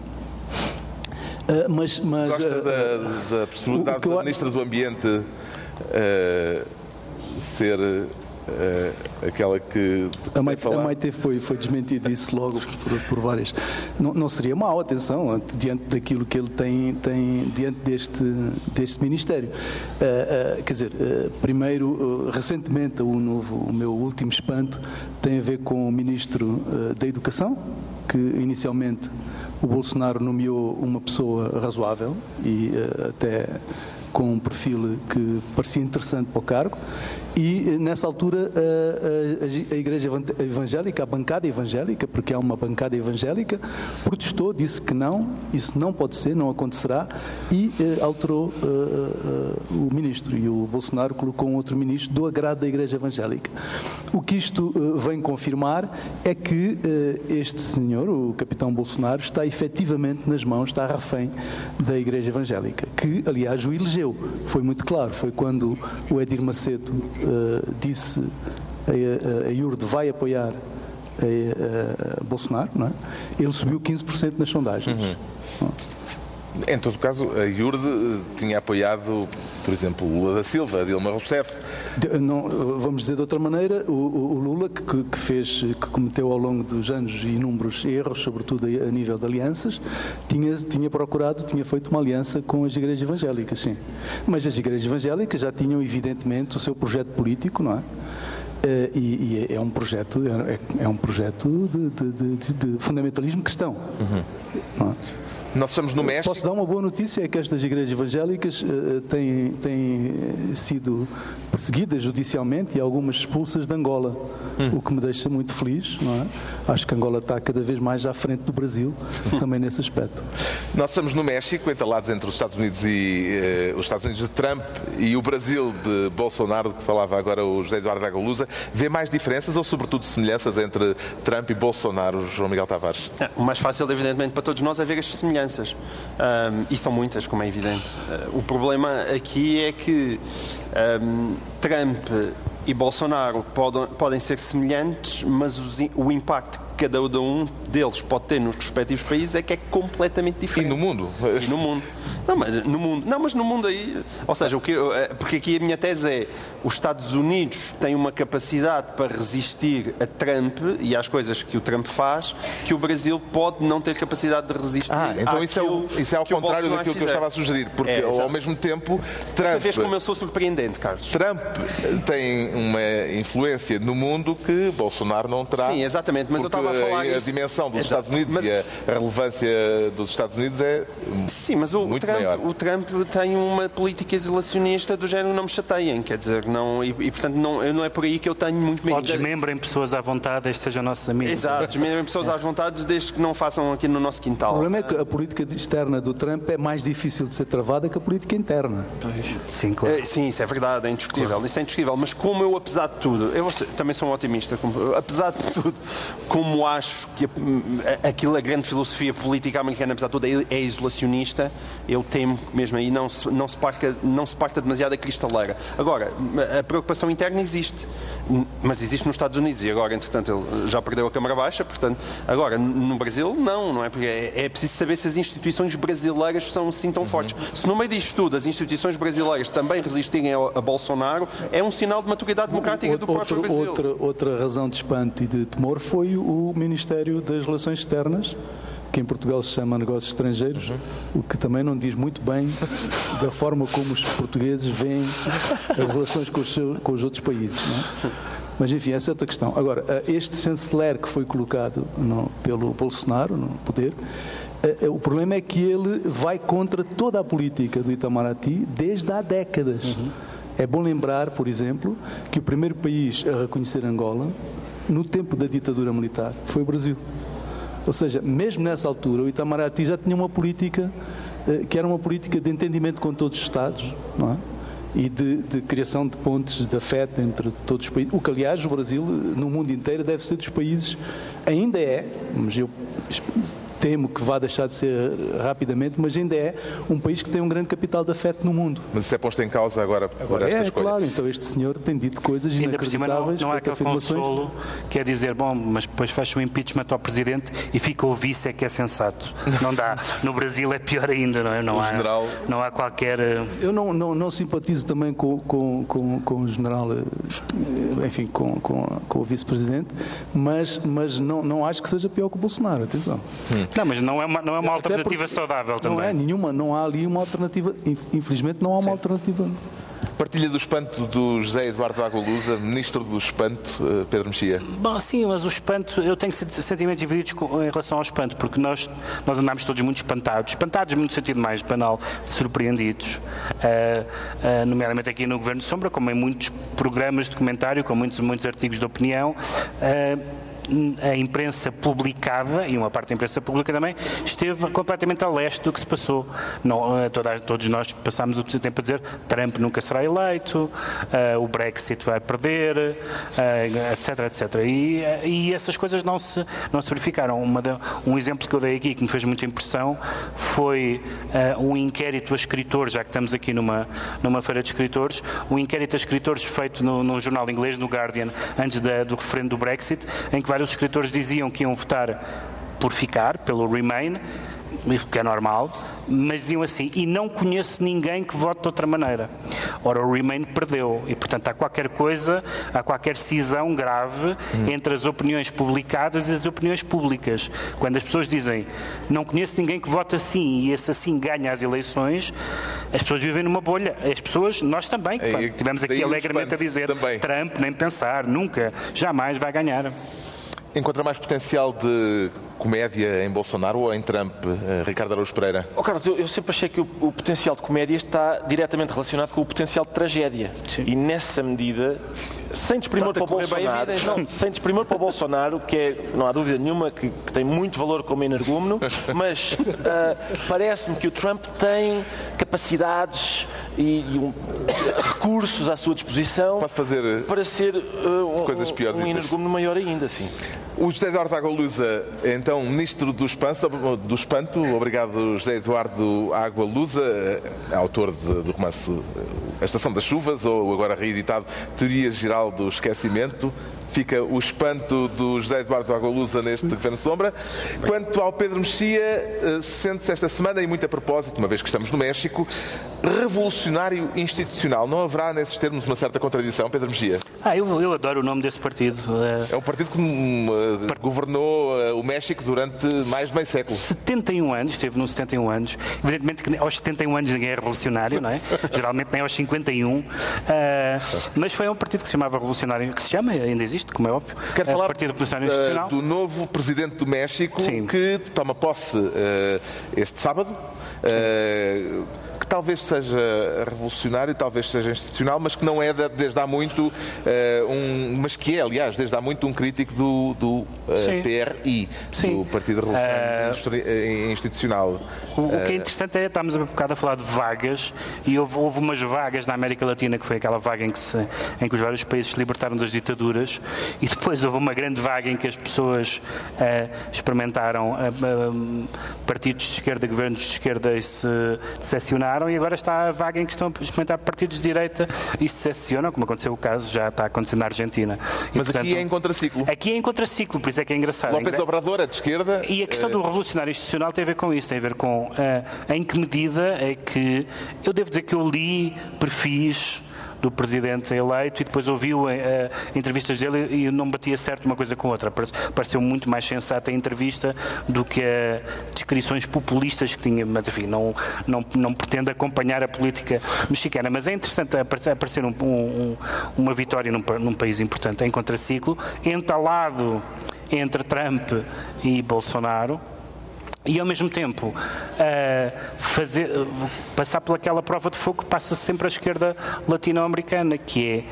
Mas, mas, Gosta da, da possibilidade da Ministra do Ambiente uh, ser aquela que. A Maite, a Maite, foi, foi desmentido isso logo por, por várias. Não, não, seria mau, atenção, diante daquilo que ele tem, tem diante deste, deste Ministério. quer dizer, primeiro, recentemente, o, novo, o meu último espanto tem a ver com o Ministro da Educação, que inicialmente o Bolsonaro nomeou uma pessoa razoável e uh, até com um perfil que parecia interessante para o cargo e eh, nessa altura a, a, Igreja Evangélica, a bancada evangélica, porque há uma bancada evangélica, protestou, disse que não, isso não pode ser, não acontecerá, e eh, alterou uh, uh, o ministro. E o Bolsonaro colocou um outro ministro do agrado da Igreja Evangélica. O que isto vem confirmar é que este senhor, o capitão Bolsonaro, está efetivamente nas mãos, está refém da Igreja Evangélica, que, aliás, o elegeu. Foi muito claro, foi quando o Edir Macedo uh, disse a, a, a IURD vai apoiar a, a Bolsonaro, não é? ele subiu 15% nas sondagens. Uhum. Em todo caso, a IURD eh, tinha apoiado, por exemplo, Lula da Silva, Dilma Rousseff. Não, vamos dizer de outra maneira, o, o Lula, que, que, fez, que cometeu ao longo dos anos inúmeros erros, sobretudo a, nível de alianças, tinha, tinha procurado, tinha feito uma aliança com as igrejas evangélicas, sim. Mas as igrejas evangélicas já tinham, evidentemente, o seu projeto político, não é? Uh, e, e, é um projeto é, é um projeto de, de, de, de fundamentalismo cristão. Uhum. Nós estamos no México. Posso dar uma boa notícia: é que estas igrejas evangélicas uh, têm, têm sido perseguidas judicialmente e algumas expulsas de Angola, hum. o que me deixa muito feliz. Não é? Acho que Angola está cada vez mais à frente do Brasil, também nesse aspecto. Nós estamos no México, entalados entre os Estados Unidos e uh, os Estados Unidos de Trump e o Brasil de Bolsonaro, que falava agora o José Eduardo Agolusa. Vê mais diferenças ou, sobretudo, semelhanças entre Trump e Bolsonaro, João Miguel Tavares? É, o mais fácil, evidentemente, para todos nós é ver as semelhanças. Um, e são muitas, como é evidente. Uh, o problema aqui é que um, Trump e Bolsonaro podem, podem ser semelhantes, mas os, o impacto cada um deles pode ter nos respectivos países é que é completamente diferente. E no mundo? E no mundo. Não, mas no mundo, não, mas no mundo aí. Ou seja, o que, é, porque aqui a minha tese é: os Estados Unidos têm uma capacidade para resistir a Trump e às coisas que o Trump faz, que o Brasil pode não ter capacidade de resistir. Ah, então isso é, o, isso é ao contrário daquilo que eu estava a sugerir, porque é, ao mesmo tempo Trump. Uma vez como eu sou surpreendente, Carlos. Trump tem uma influência no mundo que Bolsonaro não terá. Sim, exatamente, mas eu estava a falar. A dimensão dos Exato. Estados Unidos mas... e a relevância dos Estados Unidos é. Sim, mas o, muito Trump, maior. o Trump tem uma política isolacionista do género não me chateiem, quer dizer, não, e, e portanto não, não é por aí que eu tenho muito medo. Ou desmembrem pessoas à vontade, desde sejam nossos amigos. Exato, desmembrem pessoas é. à vontade desde que não façam aqui no nosso quintal. O problema é que a política externa do Trump é mais difícil de ser travada que a política interna. Sim, claro. É, sim, isso é verdade, é indiscutível. Claro. Isso é indiscutível. Mas como eu, apesar de tudo, eu também sou um otimista, como, apesar de tudo, como acho que a, aquilo, a grande filosofia política americana, apesar de tudo, é, é isolacionista, eu temo que mesmo aí não se, não se, parta, não se parta demasiado a cristaleira. Agora, a preocupação interna existe, mas existe nos Estados Unidos e agora, entretanto, ele já perdeu a Câmara Baixa, portanto, agora, no Brasil, não, não é? Porque é, é preciso saber se as instituições brasileiras são assim tão uhum. fortes. Se no meio disto tudo as instituições brasileiras também resistirem a, a Bolsonaro, é um sinal de maturidade democrática do próprio Brasil. Outra, outra razão de espanto e de temor foi o Ministério das Relações Externas, que em Portugal se chama negócios estrangeiros, uhum. o que também não diz muito bem da forma como os portugueses veem as relações com os, seus, com os outros países. É? Mas enfim, essa é outra questão. Agora, eh, este chanceler que foi colocado no, pelo Bolsonaro no poder, eh, eh, o problema é que ele vai contra toda a política do Itamaraty desde há décadas. Uhum. É bom lembrar, por exemplo, que o primeiro país a reconhecer Angola, no tempo da ditadura militar, foi o Brasil. Ou seja, mesmo nessa altura, o Itamaraty já tinha uma política eh, que era uma política de entendimento com todos os Estados, não é? E de, de, criação de pontes de afeto entre todos os países. O que, aliás, o Brasil, no mundo inteiro, deve ser dos países, ainda é, mas eu temo que vá deixar de ser rapidamente, mas ainda é um país que tem um grande capital de afeto no mundo. Mas isso é posto em causa agora, por esta é, escolha. claro, então este senhor tem dito coisas Ainda por cima não, inacreditáveis, não há aquele consolo que é dizer, bom, mas depois faz o impeachment ao Presidente e fica o vice é que é sensato. Não dá. No Brasil é pior ainda, não é? Não, O há, general- não há qualquer... eh, Eu não, não, não simpatizo também com, com, com, com o general, eh, enfim, com, com, com o vice-presidente, mas, mas não, não acho que seja pior que o Bolsonaro, atenção. Não, mas não é uma, não é uma Até alternativa porque saudável também. Não é nenhuma, não há ali uma alternativa, inf- infelizmente não há uma alternativa. Partilha do espanto do José Eduardo Água Lusa, Ministro do Espanto, eh, Pedro Mexia. Bom, sim, mas o espanto, eu tenho sen- sentimentos divididos em relação ao espanto, porque nós, nós andámos todos muito espantados, espantados no sentido mais banal, surpreendidos, ah, ah, nomeadamente aqui no Governo de Sombra, como em muitos programas de comentário, com muitos, muitos artigos de opinião. ah, a imprensa publicada, e uma parte da imprensa pública também, esteve completamente a leste do que se passou. Não, eh, todos nós passámos o tempo a dizer Trump nunca será eleito, eh, o Brexit vai perder, eh, etc, etc. E, e essas coisas não se, não se verificaram. Um exemplo que eu dei aqui que me fez muita impressão foi eh, um inquérito a escritores, já que estamos aqui numa, numa feira de escritores, um inquérito a escritores feito no, num jornal inglês, no Guardian, antes da- do referendo do Brexit, em que vários escritores diziam que iam votar por ficar, pelo Remain, o que é normal, mas diziam assim, e não conheço ninguém que vote de outra maneira. Ora, o Remain perdeu, e portanto há qualquer coisa, há qualquer cisão grave entre as opiniões publicadas e as opiniões públicas. Quando as pessoas dizem, não conheço ninguém que vote assim, e esse assim ganha as eleições, as pessoas vivem numa bolha. As pessoas, nós também, que tivemos aqui alegremente a dizer, também. Trump, nem pensar, nunca, jamais vai ganhar. Encontra mais potencial de comédia em Bolsonaro ou em Trump, eh, Ricardo Araújo Pereira? Oh, Carlos, eu, eu sempre achei que o, o potencial de comédia está diretamente relacionado com o potencial de tragédia. Sim. E nessa medida, sem desprimor para o Bolsonaro, não, sem desprimor para o Bolsonaro, que é, não há dúvida nenhuma que, que tem muito valor como energúmeno, mas ah, parece-me que o Trump tem capacidades e, e um- recursos à sua disposição Pode fazer, eh, para ser ah, um, coisas um energúmeno maior ainda, sim. O José Eduardo Água Lusa, então, Ministro do Espanto, do Espanto. Obrigado, José Eduardo Água Lusa, eh, autor de- do romance eh, A Estação das Chuvas, ou agora reeditado Teoria Geral do Esquecimento. Fica o espanto do José Eduardo Água Lusa neste Governo Sombra. Quanto ao Pedro Mexia, eh, sente-se esta semana, e muito a propósito, uma vez que estamos no México, revolucionário institucional. Não haverá nesses termos uma certa contradição, Pedro Mexia? Ah, eu, eu adoro o nome desse partido. eh, É um partido que hum, eh, governou eh, o México durante mais de meio século. 71 anos, esteve nos 71 anos. Evidentemente que aos 71 anos ninguém é revolucionário, não é? Geralmente nem aos 51. Ah, mas foi um partido que se chamava Revolucionário, que se chama, ainda existe, como é óbvio. Quero falar Partido Revolucionário Institucional. do novo presidente do México Sim. que toma posse eh, este sábado. Que talvez seja revolucionário, talvez seja institucional, mas que não é de- desde há muito eh, um, mas que é, aliás, desde há muito um crítico do, do eh, Sim. PRI, Sim. do Partido Revolucionário eh, Institucional. O, o que é interessante é, estamos há bocado a falar de vagas, e houve, houve umas vagas na América Latina, que foi aquela vaga em que, se, em que os vários países se libertaram das ditaduras, e depois houve uma grande vaga em que as pessoas eh, experimentaram eh, partidos de esquerda, governos de esquerda e se decepcionaram, e agora está a vaga em que estão a experimentar partidos de direita e se decepcionam, como aconteceu o caso, já está acontecendo na Argentina. E, Mas aqui portanto, é em contraciclo. Aqui é em contraciclo, por isso é que é engraçado. López Obrador, é de esquerda. E a questão do revolucionário institucional tem a ver com isso, tem a ver com ah, em que medida é que eu devo dizer que eu li perfis do presidente eleito e depois ouvi eh, entrevistas dele e não batia certo uma coisa com outra. Parece- Pareceu muito mais sensata a entrevista do que a descrições populistas que tinha, mas enfim, não, não, não pretendo acompanhar a política mexicana. Mas é interessante aparecer, um- um- uma vitória num, num país importante em contraciclo, entalado entre Trump e Bolsonaro e ao mesmo tempo eh, fazer, passar pelaquela prova de fogo que passa sempre à esquerda latino-americana, que é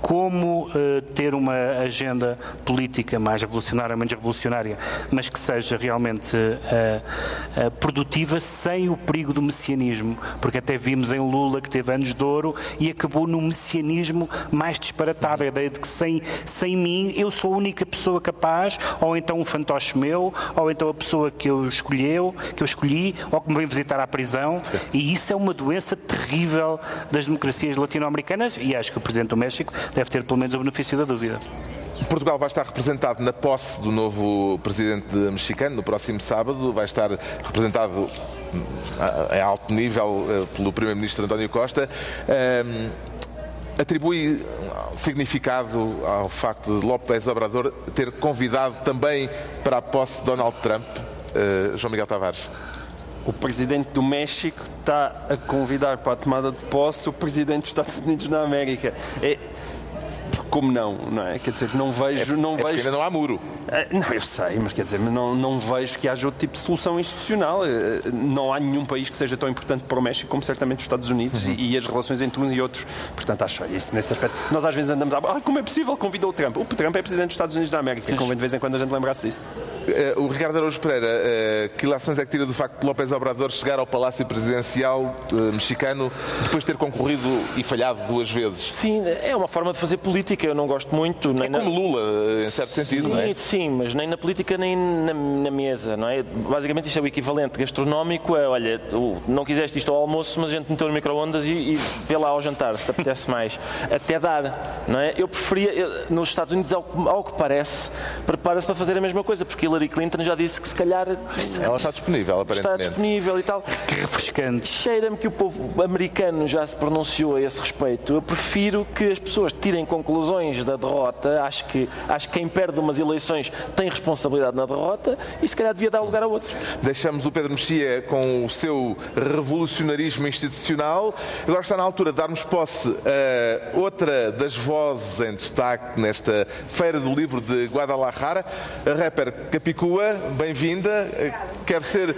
como uh, ter uma agenda política mais revolucionária, menos revolucionária, mas que seja realmente uh, uh, produtiva sem o perigo do messianismo, porque até vimos em Lula que teve anos de ouro e acabou no messianismo mais disparatado, a ideia de que sem, sem mim eu sou a única pessoa capaz, ou então um fantoche meu, ou então a pessoa que eu escolheu, que eu escolhi, ou que me vem visitar à prisão, e isso é uma doença terrível das democracias latino-americanas e acho que o Presidente do México deve ter pelo menos o benefício da dúvida. Portugal vai estar representado na posse do novo presidente mexicano no próximo sábado, vai estar representado em alto nível eh, pelo primeiro-ministro António Costa. Um, atribui significado ao facto de López Obrador ter convidado também para a posse Donald Trump, uh, João Miguel Tavares? O presidente do México está a convidar para a tomada de posse o presidente dos Estados Unidos da América. É, como não, não é? Quer dizer, não vejo. É, não é vejo ainda não há muro. É, não, eu sei, mas quer dizer, não, não vejo que haja outro tipo de solução institucional. É, não há nenhum país que seja tão importante para o México como certamente os Estados Unidos uhum. e, e, as relações entre uns e outros. Portanto, acho isso nesse aspecto. Nós às vezes andamos a. Ah, como é possível? Convidou o Trump. O Trump é presidente dos Estados Unidos da América. Convém de vez em quando a gente lembrasse disso. Uh, o Ricardo Araújo Pereira, uh, que ilações é que tira do facto de López Obrador chegar ao Palácio Presidencial uh, mexicano depois de ter concorrido e falhado duas vezes? Sim, é uma forma de fazer política. Eu não gosto muito muito. Nem é como na... Lula, em certo sentido, sim, não é? Sim, mas nem na política nem na, na, mesa, não é? Basicamente isto é o equivalente gastronómico, é, olha, não quiseste isto ao almoço, mas a gente meteu no micro-ondas e, e vê lá ao jantar, se te apetece mais. Até dar, não é? Eu preferia, eu, nos Estados Unidos, ao, ao que parece, prepara-se para fazer a mesma coisa, porque Hillary Clinton já disse que se calhar... Ela está disponível, aparentemente. Está disponível e tal. Que refrescante. Cheira-me que o povo americano já se pronunciou a esse respeito. Eu prefiro que as pessoas tirem conclusões da derrota derrota. Acho que, acho que quem perde umas eleições tem responsabilidade na derrota e se calhar devia dar lugar a outros. Deixamos o Pedro Mexia com o seu revolucionarismo institucional. Agora está na altura de darmos posse a outra das vozes em destaque nesta Feira do Livro de Guadalajara, a rapper Capicua. Bem-vinda. Quer ser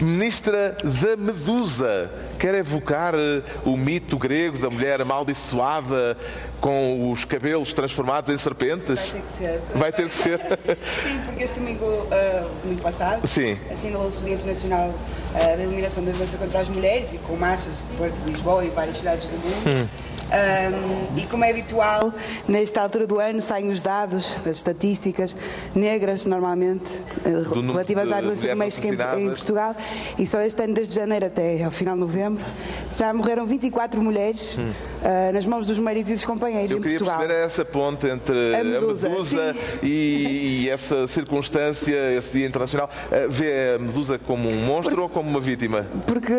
ministra da Medusa. Quer evocar eh, o mito grego da mulher amaldiçoada com os cabelos transformados em serpentes? Vai ter que ser. Vai ter que ser. Sim, porque este domingo, uh, domingo passado, Sim. assinalou-se o Dia Internacional uh, da Eliminação da Violência contra as Mulheres e com marchas de Porto de Lisboa e várias cidades do mundo. Hum. Um, e como é habitual, nesta altura do ano saem os dados, as estatísticas negras, normalmente, do, relativas à violência doméstica em, em, Portugal. E só este ano, desde janeiro até ao final de novembro, já morreram 24 mulheres hum. Uh, nas mãos dos maridos e dos companheiros Eu em Portugal. Eu queria perceber essa ponte entre a Medusa, a Medusa e, e, essa circunstância, esse Dia Internacional. Uh, vê a Medusa como um monstro Por, ou como uma vítima? Porque,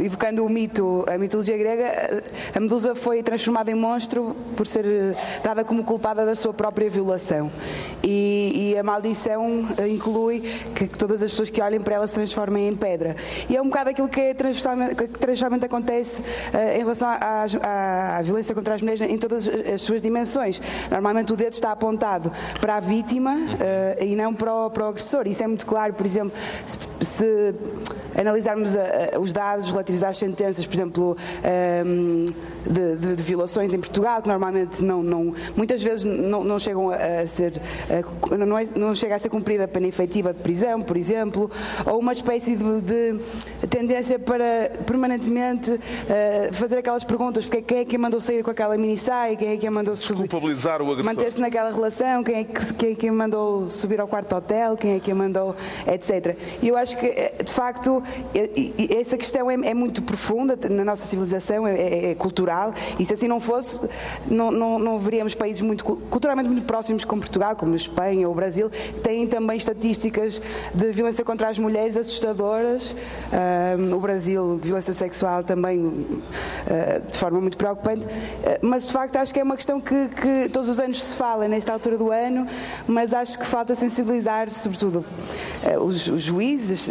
evocando o mito, a mitologia grega, a Medusa foi transformada em monstro por ser dada como culpada da sua própria violação. E, e a maldição inclui que, que, todas as pessoas que olhem para ela se transformem em pedra. E é um bocado aquilo que, é transversalmente, que transversalmente acontece uh, em relação à, à, à, violência contra as mulheres em todas as suas dimensões. Normalmente o dedo está apontado para a vítima uh, e não para o, para o agressor. Isso é muito claro, por exemplo, se, se analisarmos a, a, os dados relativos às sentenças, por exemplo, um, de, de, de, violações em Portugal, que normalmente não, não muitas vezes não, não chegam a, a ser, não, é, não, chega a ser cumprida a pena efetiva de prisão, por exemplo, ou uma espécie de, de tendência para permanentemente uh, fazer aquelas perguntas, porque quem é que mandou sair com aquela minissaia, quem é que mandou culpabilizar o agressor, manter-se naquela relação, quem é que quem é que mandou subir ao quarto hotel, quem é que mandou, etc. E eu acho que eh, de facto essa questão é, é muito profunda na nossa civilização, é, é, é cultural, e se assim não fosse, não, não, não veríamos países muito, culturalmente muito próximos como Portugal, como a Espanha ou o Brasil, que têm também estatísticas de violência contra as mulheres assustadoras. o Brasil, de violência sexual também uh, de forma muito preocupante. Uh, mas de facto acho que é uma questão que, que, todos os anos se fala nesta altura do ano, mas acho que falta sensibilizar, sobretudo, uh, os, os, juízes.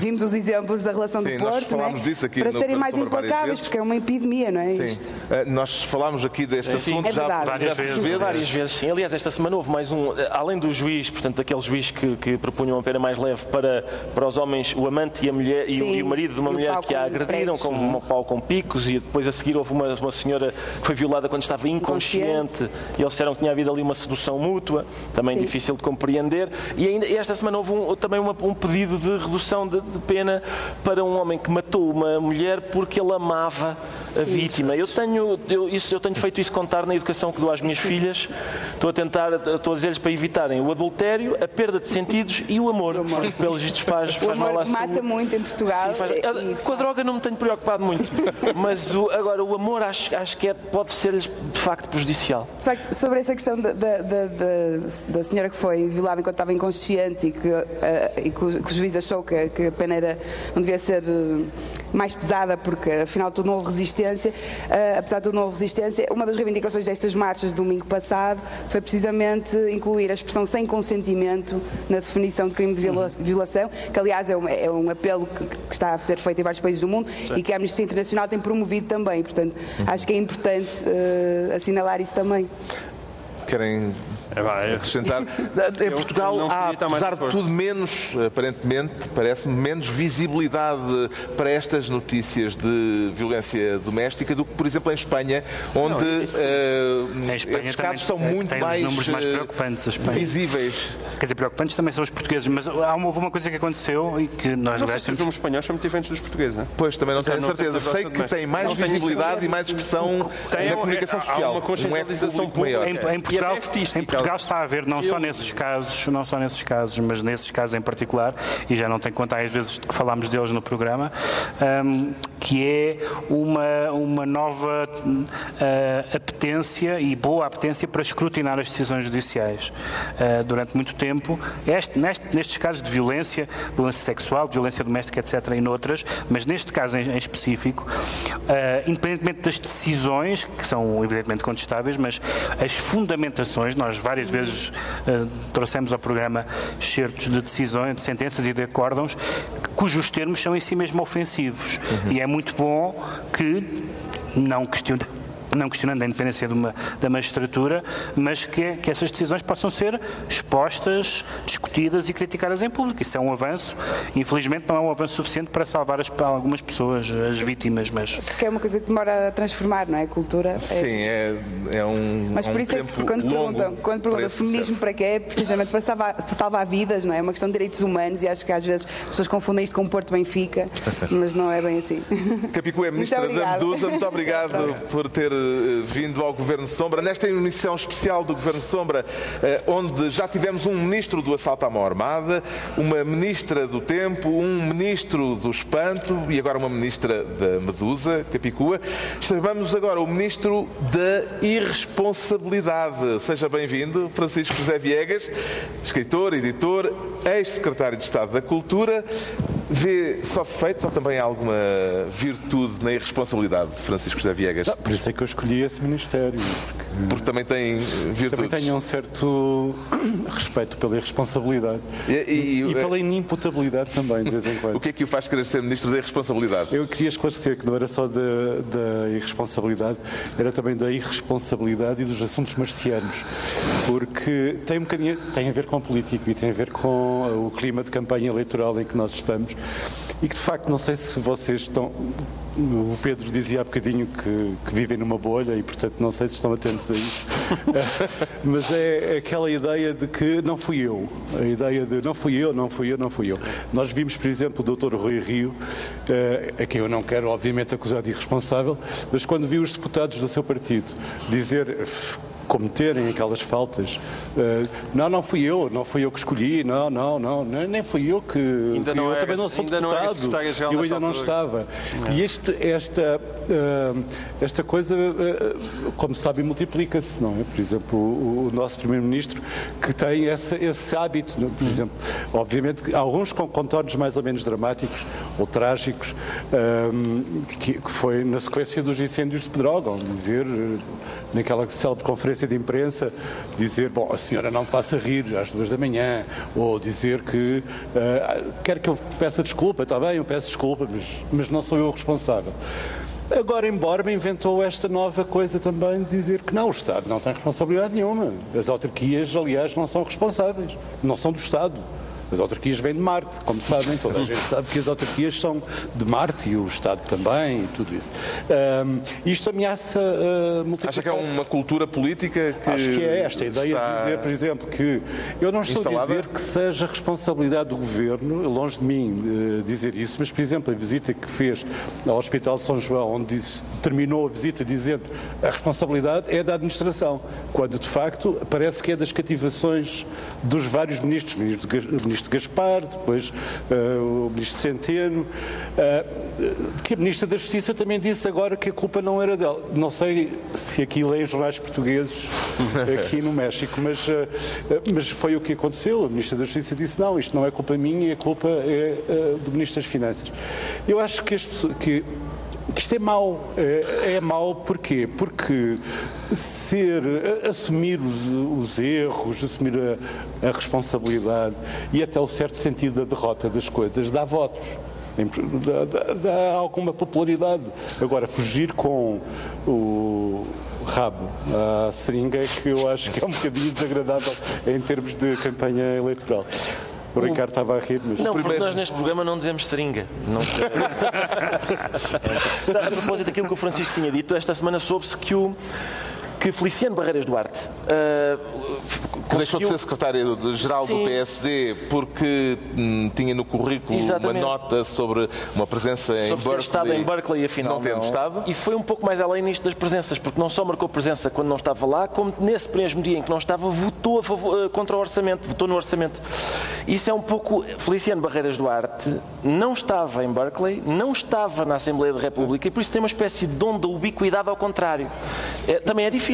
vimos os exemplos da relação Sim, do Porto, é? aqui para serem mais implacáveis, porque é uma epidemia, não é Sim. Eh, Nós falámos aqui deste assunto É já. Várias diversas vezes. Várias vezes, sim. Aliás, esta semana houve mais um, eh, além do juiz, portanto, daquele juiz que, que propunha uma pena mais leve para, para os homens, o amante e a mulher e, o, Sim, e o marido de uma mulher que a agrediram com um pau com picos e depois a seguir houve uma, uma senhora que foi violada quando estava inconsciente, e eles disseram que tinha havido ali uma sedução mútua, também Sim. difícil de compreender. E ainda e esta semana houve um- também uma- um pedido de redução de, de pena para um homem que matou uma mulher porque ele amava a vítima. Eu tenho, eu, isso, eu tenho feito isso contar na educação que dou às minhas filhas. Estou a tentar, estou a dizer-lhes para evitarem o adultério, a perda de sentidos e o amor. Porque pelos vistos faz, O faz mal à amor mata saúde. muito em Portugal. Sim, faz- e- eu- Com a droga não me tenho preocupado muito, mas o- agora o amor acho, acho que é, pode ser-lhes de facto prejudicial. De facto, sobre essa questão da, da, da- da- senhora que foi violada enquanto estava inconsciente e que, eh, e que, o, que o juiz achou que, que a pena era, não devia ser eh, mais pesada porque afinal de tudo não houve resistência, eh, apesar de tudo não houve resistência, uma das reivindicações destas marchas do domingo passado foi precisamente incluir a expressão sem consentimento na definição de crime de viola- violação, que aliás é um, é um apelo que, que está a ser feito em vários países do mundo e que a Amnistia Internacional tem promovido também, portanto acho que é importante eh, assinalar isso também. Querem acrescentar? Em Portugal há, apesar de tudo, menos, aparentemente, parece-me, menos visibilidade para estas notícias de violência doméstica do que, por exemplo, em Espanha, onde Não, isso- eh, Em Espanha esses também casos são tem- muito tem os mais, mais eh, visíveis. Quer dizer, preocupantes também são os portugueses, mas há uma, houve uma coisa que aconteceu e que nós, Não sei se os espanhóis são muito diferentes dos portugueses. Pois, também não Quer tenho não certeza. Sei que tem mais visibilidade e mais expressão Tem na um- comunicação há social. uma Um consciencialização maior. pública. Em, em Portugal, em Portugal está a haver, não só nesses casos, não só nesses casos, mas nesses casos em particular, e já não tenho conta às vezes que falámos deles no programa, hum, que é uma, uma nova ah, apetência e boa apetência para escrutinar as decisões judiciais. Ah, durante muito tempo, este- neste- nestes casos de violência, violência sexual, violência doméstica, etc., e noutras, mas neste caso em, em específico, ah, independentemente das decisões, que são evidentemente contestáveis, mas as fundamentações, nós várias vezes ah, trouxemos ao programa excertos de decisões, de sentenças e de acórdãos, cujos termos são em si mesmo ofensivos. E é muito bom que não questione não questionando a independência de uma- da magistratura, mas que, que essas decisões possam ser expostas, discutidas e criticadas em público. Isso é um avanço. Infelizmente não é um avanço suficiente para salvar as- para algumas pessoas, as vítimas, mas Porque é uma coisa que demora a transformar, não é? A cultura. é- Sim, é, é um. Mas é um por isso é que quando perguntam, quando perguntam feminismo para quê, é precisamente para salvar, para salvar vidas, não é? É uma questão de direitos humanos e acho que às vezes as pessoas confundem isto com Porto Benfica, mas não é bem assim. Capicu é ministra da. Medusa, muito obrigado por ter vindo ao Governo Sombra. Nesta emissão especial do Governo Sombra, eh, onde já tivemos um ministro do assalto à mão armada, uma ministra do tempo, um ministro do espanto e agora uma ministra da Medusa, Capicua. Chamamos agora o ministro da irresponsabilidade. Seja bem-vindo, Francisco José Viegas, escritor, editor, ex-secretário de Estado da Cultura. Vê só defeitos ou também alguma virtude na irresponsabilidade de Francisco José Viegas? Por isso é que eu escolhi esse ministério. Porque Porque também tem virtudes. também tenho um certo respeito pela irresponsabilidade. E- e- e pela inimputabilidade também, de vez em O quando. que é que o faz querer ser ministro da irresponsabilidade? Eu queria esclarecer que não era só da, da irresponsabilidade, era também da irresponsabilidade e dos assuntos marcianos. Porque tem um bocadinho, tem a ver com político e tem a ver com o clima de campanha eleitoral em que nós estamos. E que de facto, não sei se vocês estão. O Pedro dizia há bocadinho que, que vivem numa bolha e, portanto, não sei se estão atentos a isso. Mas é aquela ideia de que não fui eu. A ideia de não fui eu, não fui eu, não fui eu. Nós vimos, por exemplo, o Dr. Rui Rio, eh, a quem eu não quero, obviamente, acusar de irresponsável, mas quando vi os deputados do seu partido dizer "F- cometerem aquelas faltas. eh, não, não fui eu, não fui eu que escolhi, não, não, não, nem fui eu que. Ainda não eu era- também não sou ainda não era deputado. eu ainda não altura. estava. E este, esta, eh, esta coisa, eh, como se sabe, multiplica-se, não é? Por exemplo, o, o nosso Primeiro-Ministro que tem esse, esse hábito, não é? por exemplo, obviamente, alguns com contornos mais ou menos dramáticos ou trágicos, eh, que, que foi na sequência dos incêndios de Pedrógão, dizer, naquela célebre conferência de imprensa dizer, bom, a senhora não me faça rir às duas da manhã, ou dizer que uh, quer que eu peça desculpa, está bem, eu peço desculpa, mas, mas não sou eu o responsável. Agora, embora me inventou esta nova coisa também de dizer que não, o Estado não tem responsabilidade nenhuma. As autarquias, aliás, não são responsáveis, não são do Estado. As autarquias vêm de Marte, como sabem, toda a gente sabe que as autarquias são de Marte e o Estado também e tudo isso. Um, isto ameaça uh, multiplicar Acha que é uma cultura política que. Acho que é esta ideia de dizer, por exemplo, que eu não estou instalada? a dizer que seja responsabilidade do governo, longe de mim uh, dizer isso, mas, por exemplo, a visita que fez ao Hospital São João, onde disse, terminou a visita dizendo a responsabilidade é da administração, quando de facto parece que é das cativações dos vários ministros, ministro ministro Gaspar, depois eh, o ministro Centeno, eh, que a ministra da Justiça também disse agora que a culpa não era dela. Não sei se aquilo é em jornais portugueses aqui no México, mas, eh, mas foi o que aconteceu. A ministra da Justiça disse não, isto não é culpa minha, a culpa é do ministro das Finanças. Eu acho que, as pessoas, que que isto é mau. É, é mau porquê? Porque ser, assumir os, os erros, assumir a, a responsabilidade e até o certo sentido da derrota das coisas dá votos. Dá, dá- dá alguma popularidade. Agora, fugir com o rabo à seringa é que eu acho que é um bocadinho desagradável em termos de campanha eleitoral. O Ricardo estava a rir, mas... Não, porque nós neste programa não dizemos seringa. Não... A propósito daquilo que o Francisco tinha dito, esta semana soube-se que o que Feliciano Barreiras Duarte ah, Que deixou de ser secretário-geral do. PSD porque hum, tinha no currículo Exatamente. uma nota sobre uma presença em sobre ter Berkeley. estado em Berkeley afinal não tendo estado. E foi um pouco mais além nisto das presenças, porque não só marcou presença quando não estava lá, como nesse mesmo dia em que não estava, votou favor- eh, contra o orçamento, votou no orçamento. Isso é um pouco. Feliciano Barreiras Duarte não estava em Berkeley, não estava na Assembleia da República e por isso tem uma espécie de dom da ubiquidade ao contrário. É, também é difícil,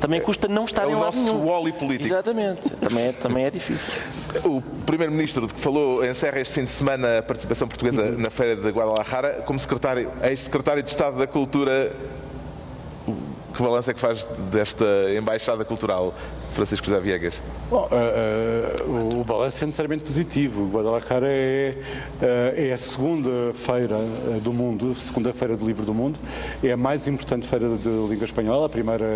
também custa não estar É em o nosso nenhum. Wally político. Exatamente, também é, também é difícil. O primeiro-ministro de que falou encerra este fim de semana a participação portuguesa na Feira de Guadalajara como secretário, ex-secretário de Estado da Cultura. Que balanço é que faz desta embaixada cultural, Francisco José Viegas? Bom, eh, eh, o, balanço é necessariamente positivo. Guadalajara é, eh, é a segunda feira do mundo, segunda feira do livro do mundo. É a mais importante feira de língua espanhola. A primeira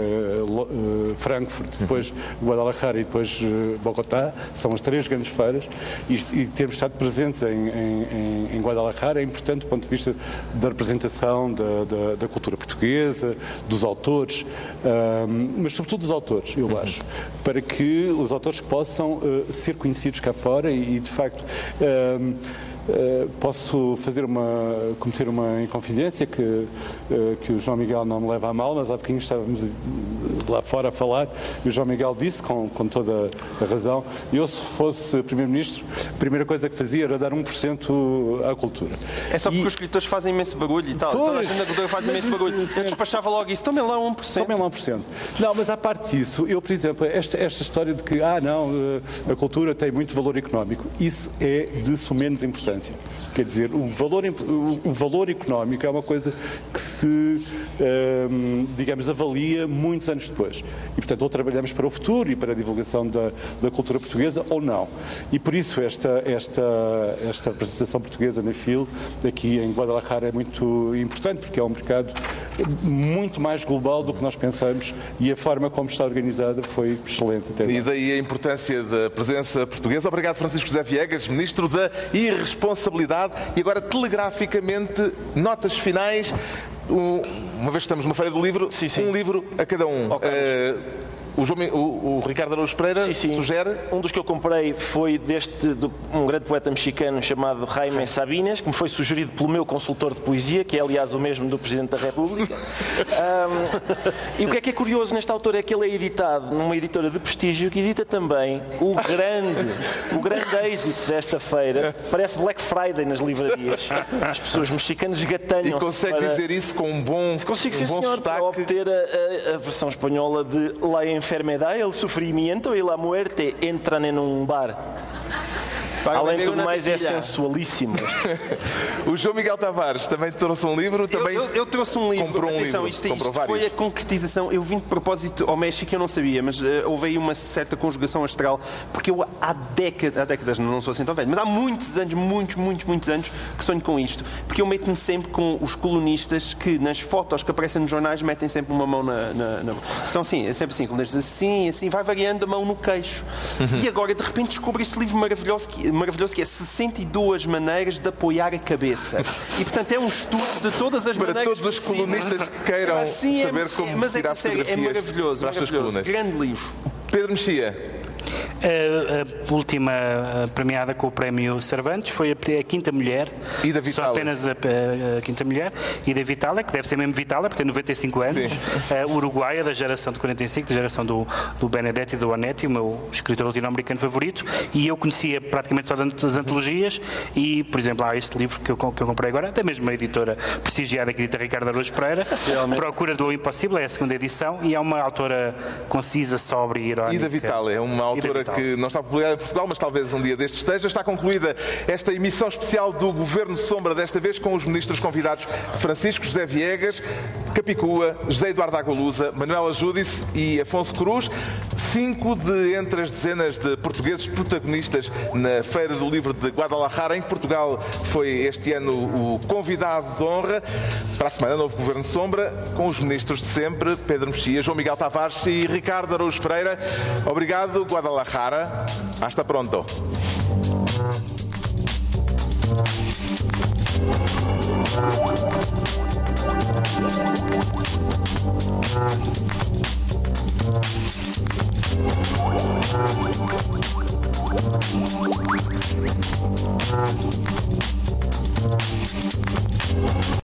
Frankfurt, depois Guadalajara e depois Bogotá. São as três grandes feiras. E, e termos estado presentes em, em- em- Guadalajara é importante do ponto de vista da representação da, da- da cultura portuguesa, dos autores, ahm, mas sobretudo dos autores, eu acho, para que os autores possam eh, ser conhecidos cá fora e, e, de facto, ahm, eh, posso fazer uma, cometer uma inconfidência que, eh, que o João Miguel não me leva a mal, mas há bocadinho estávamos lá fora a falar e o João Miguel disse, com, com toda a razão, eu se fosse Primeiro-Ministro, a primeira coisa que fazia era dar 1% à cultura. É só porque E- os escritores fazem imenso barulho e tal. Pois. Toda a gente da cultura faz imenso barulho. Eu despachava logo isso. Tomem lá 1%. Tomem lá 1%. Não, mas à parte disso, eu, por exemplo, esta, esta história de que, ah, não, eh, a cultura tem muito valor económico, isso é de sumenos importância. Quer dizer, o valor, o valor económico é uma coisa que se, ehm, digamos, avalia muitos anos depois. E, portanto, ou trabalhamos para o futuro e para a divulgação da, da cultura portuguesa ou não. E por isso esta, esta, esta representação portuguesa na FIL, aqui em Guadalajara, é muito importante, porque é um mercado muito mais global do que nós pensamos e a forma como está organizada foi excelente até E daí a importância da presença portuguesa. Obrigado, Francisco José Viegas, Ministro da Irresponsabilidade. E agora, telegraficamente, notas finais. Um- Uma vez que estamos numa feira do livro, Sim, sim. um livro a cada um. Ó, Carlos. O, João o- o Ricardo Araújo Pereira Sim, sim. sugere Um dos que eu comprei foi deste de um grande poeta mexicano chamado Jaime Sabines, que me foi sugerido pelo meu consultor de poesia, que é aliás o mesmo do Presidente da República. Ahm, e o que é que é curioso neste autor é que ele é editado numa editora de prestígio que edita também o grande, o grande êxito desta feira. Parece Black Friday nas livrarias. As pessoas mexicanas e gatanham consegue dizer isso com um bom, Consigo, sim, um bom senhor, para sotaque. obter a, a- a versão espanhola de La enfermedad, el sufrimiento y la muerte entran en un bar. Vai Além de tudo mais, é sensualíssimo. O João Miguel Tavares também trouxe um livro. Eu, Também eu- eu trouxe um livro, comprou um atenção, livro, isto, comprou isto foi vários. a concretização. Eu vim de propósito ao México, eu não sabia, mas eh, houve aí uma certa conjugação astral, porque eu há décadas, há décadas, não sou assim tão velho, mas há muitos anos, muitos, muitos, muitos anos que sonho com isto. Porque eu meto-me sempre com os colunistas que nas fotos que aparecem nos jornais metem sempre uma mão na. na, na... São assim, é sempre assim, colunistas assim, assim, vai variando a mão no queixo. Uhum. E agora de repente descobri este livro maravilhoso que, maravilhoso que é 62 maneiras de apoiar a cabeça. E portanto é um estudo de todas as Para maneiras todos os colunistas que queiram Assim é- saber como mas é, tirar é fotografias maravilhoso, para as suas maravilhoso. colunas. Grande livro. Pedro Mexia. A, a última premiada com o prémio Cervantes foi a, a Quinta Mulher. Ida Só Vitale. apenas a, a- Quinta Mulher. Ida Vitale, que deve ser mesmo Vitale, porque tem 95 anos. Uruguaia, da geração de 45, da geração do, do Benedetti e do Onetti, o meu escritor latino-americano favorito. E eu conhecia praticamente só das antologias. E, por exemplo, há este livro que eu, que eu comprei agora, da mesma editora prestigiada que edita Ricardo Araújo Pereira. Procura do Impossível, é a segunda edição. E é uma autora concisa, sóbria e irónica. Ida Vitale é uma autora. Que não está publicada em Portugal, mas talvez um dia deste esteja. Está concluída esta emissão especial do Governo Sombra, desta vez com os ministros convidados Francisco José Viegas, Capicua, José Eduardo Agualusa, Manuela Júdice e Afonso Cruz. Cinco de entre as dezenas de portugueses protagonistas na Feira do Livro de Guadalajara, em Portugal, foi este ano o convidado de honra. Para a semana, novo Governo Sombra, com os ministros de sempre, Pedro Mexia, João Miguel Tavares e Ricardo Araújo Pereira. Obrigado, Guadalajara prepara, ah, está pronto.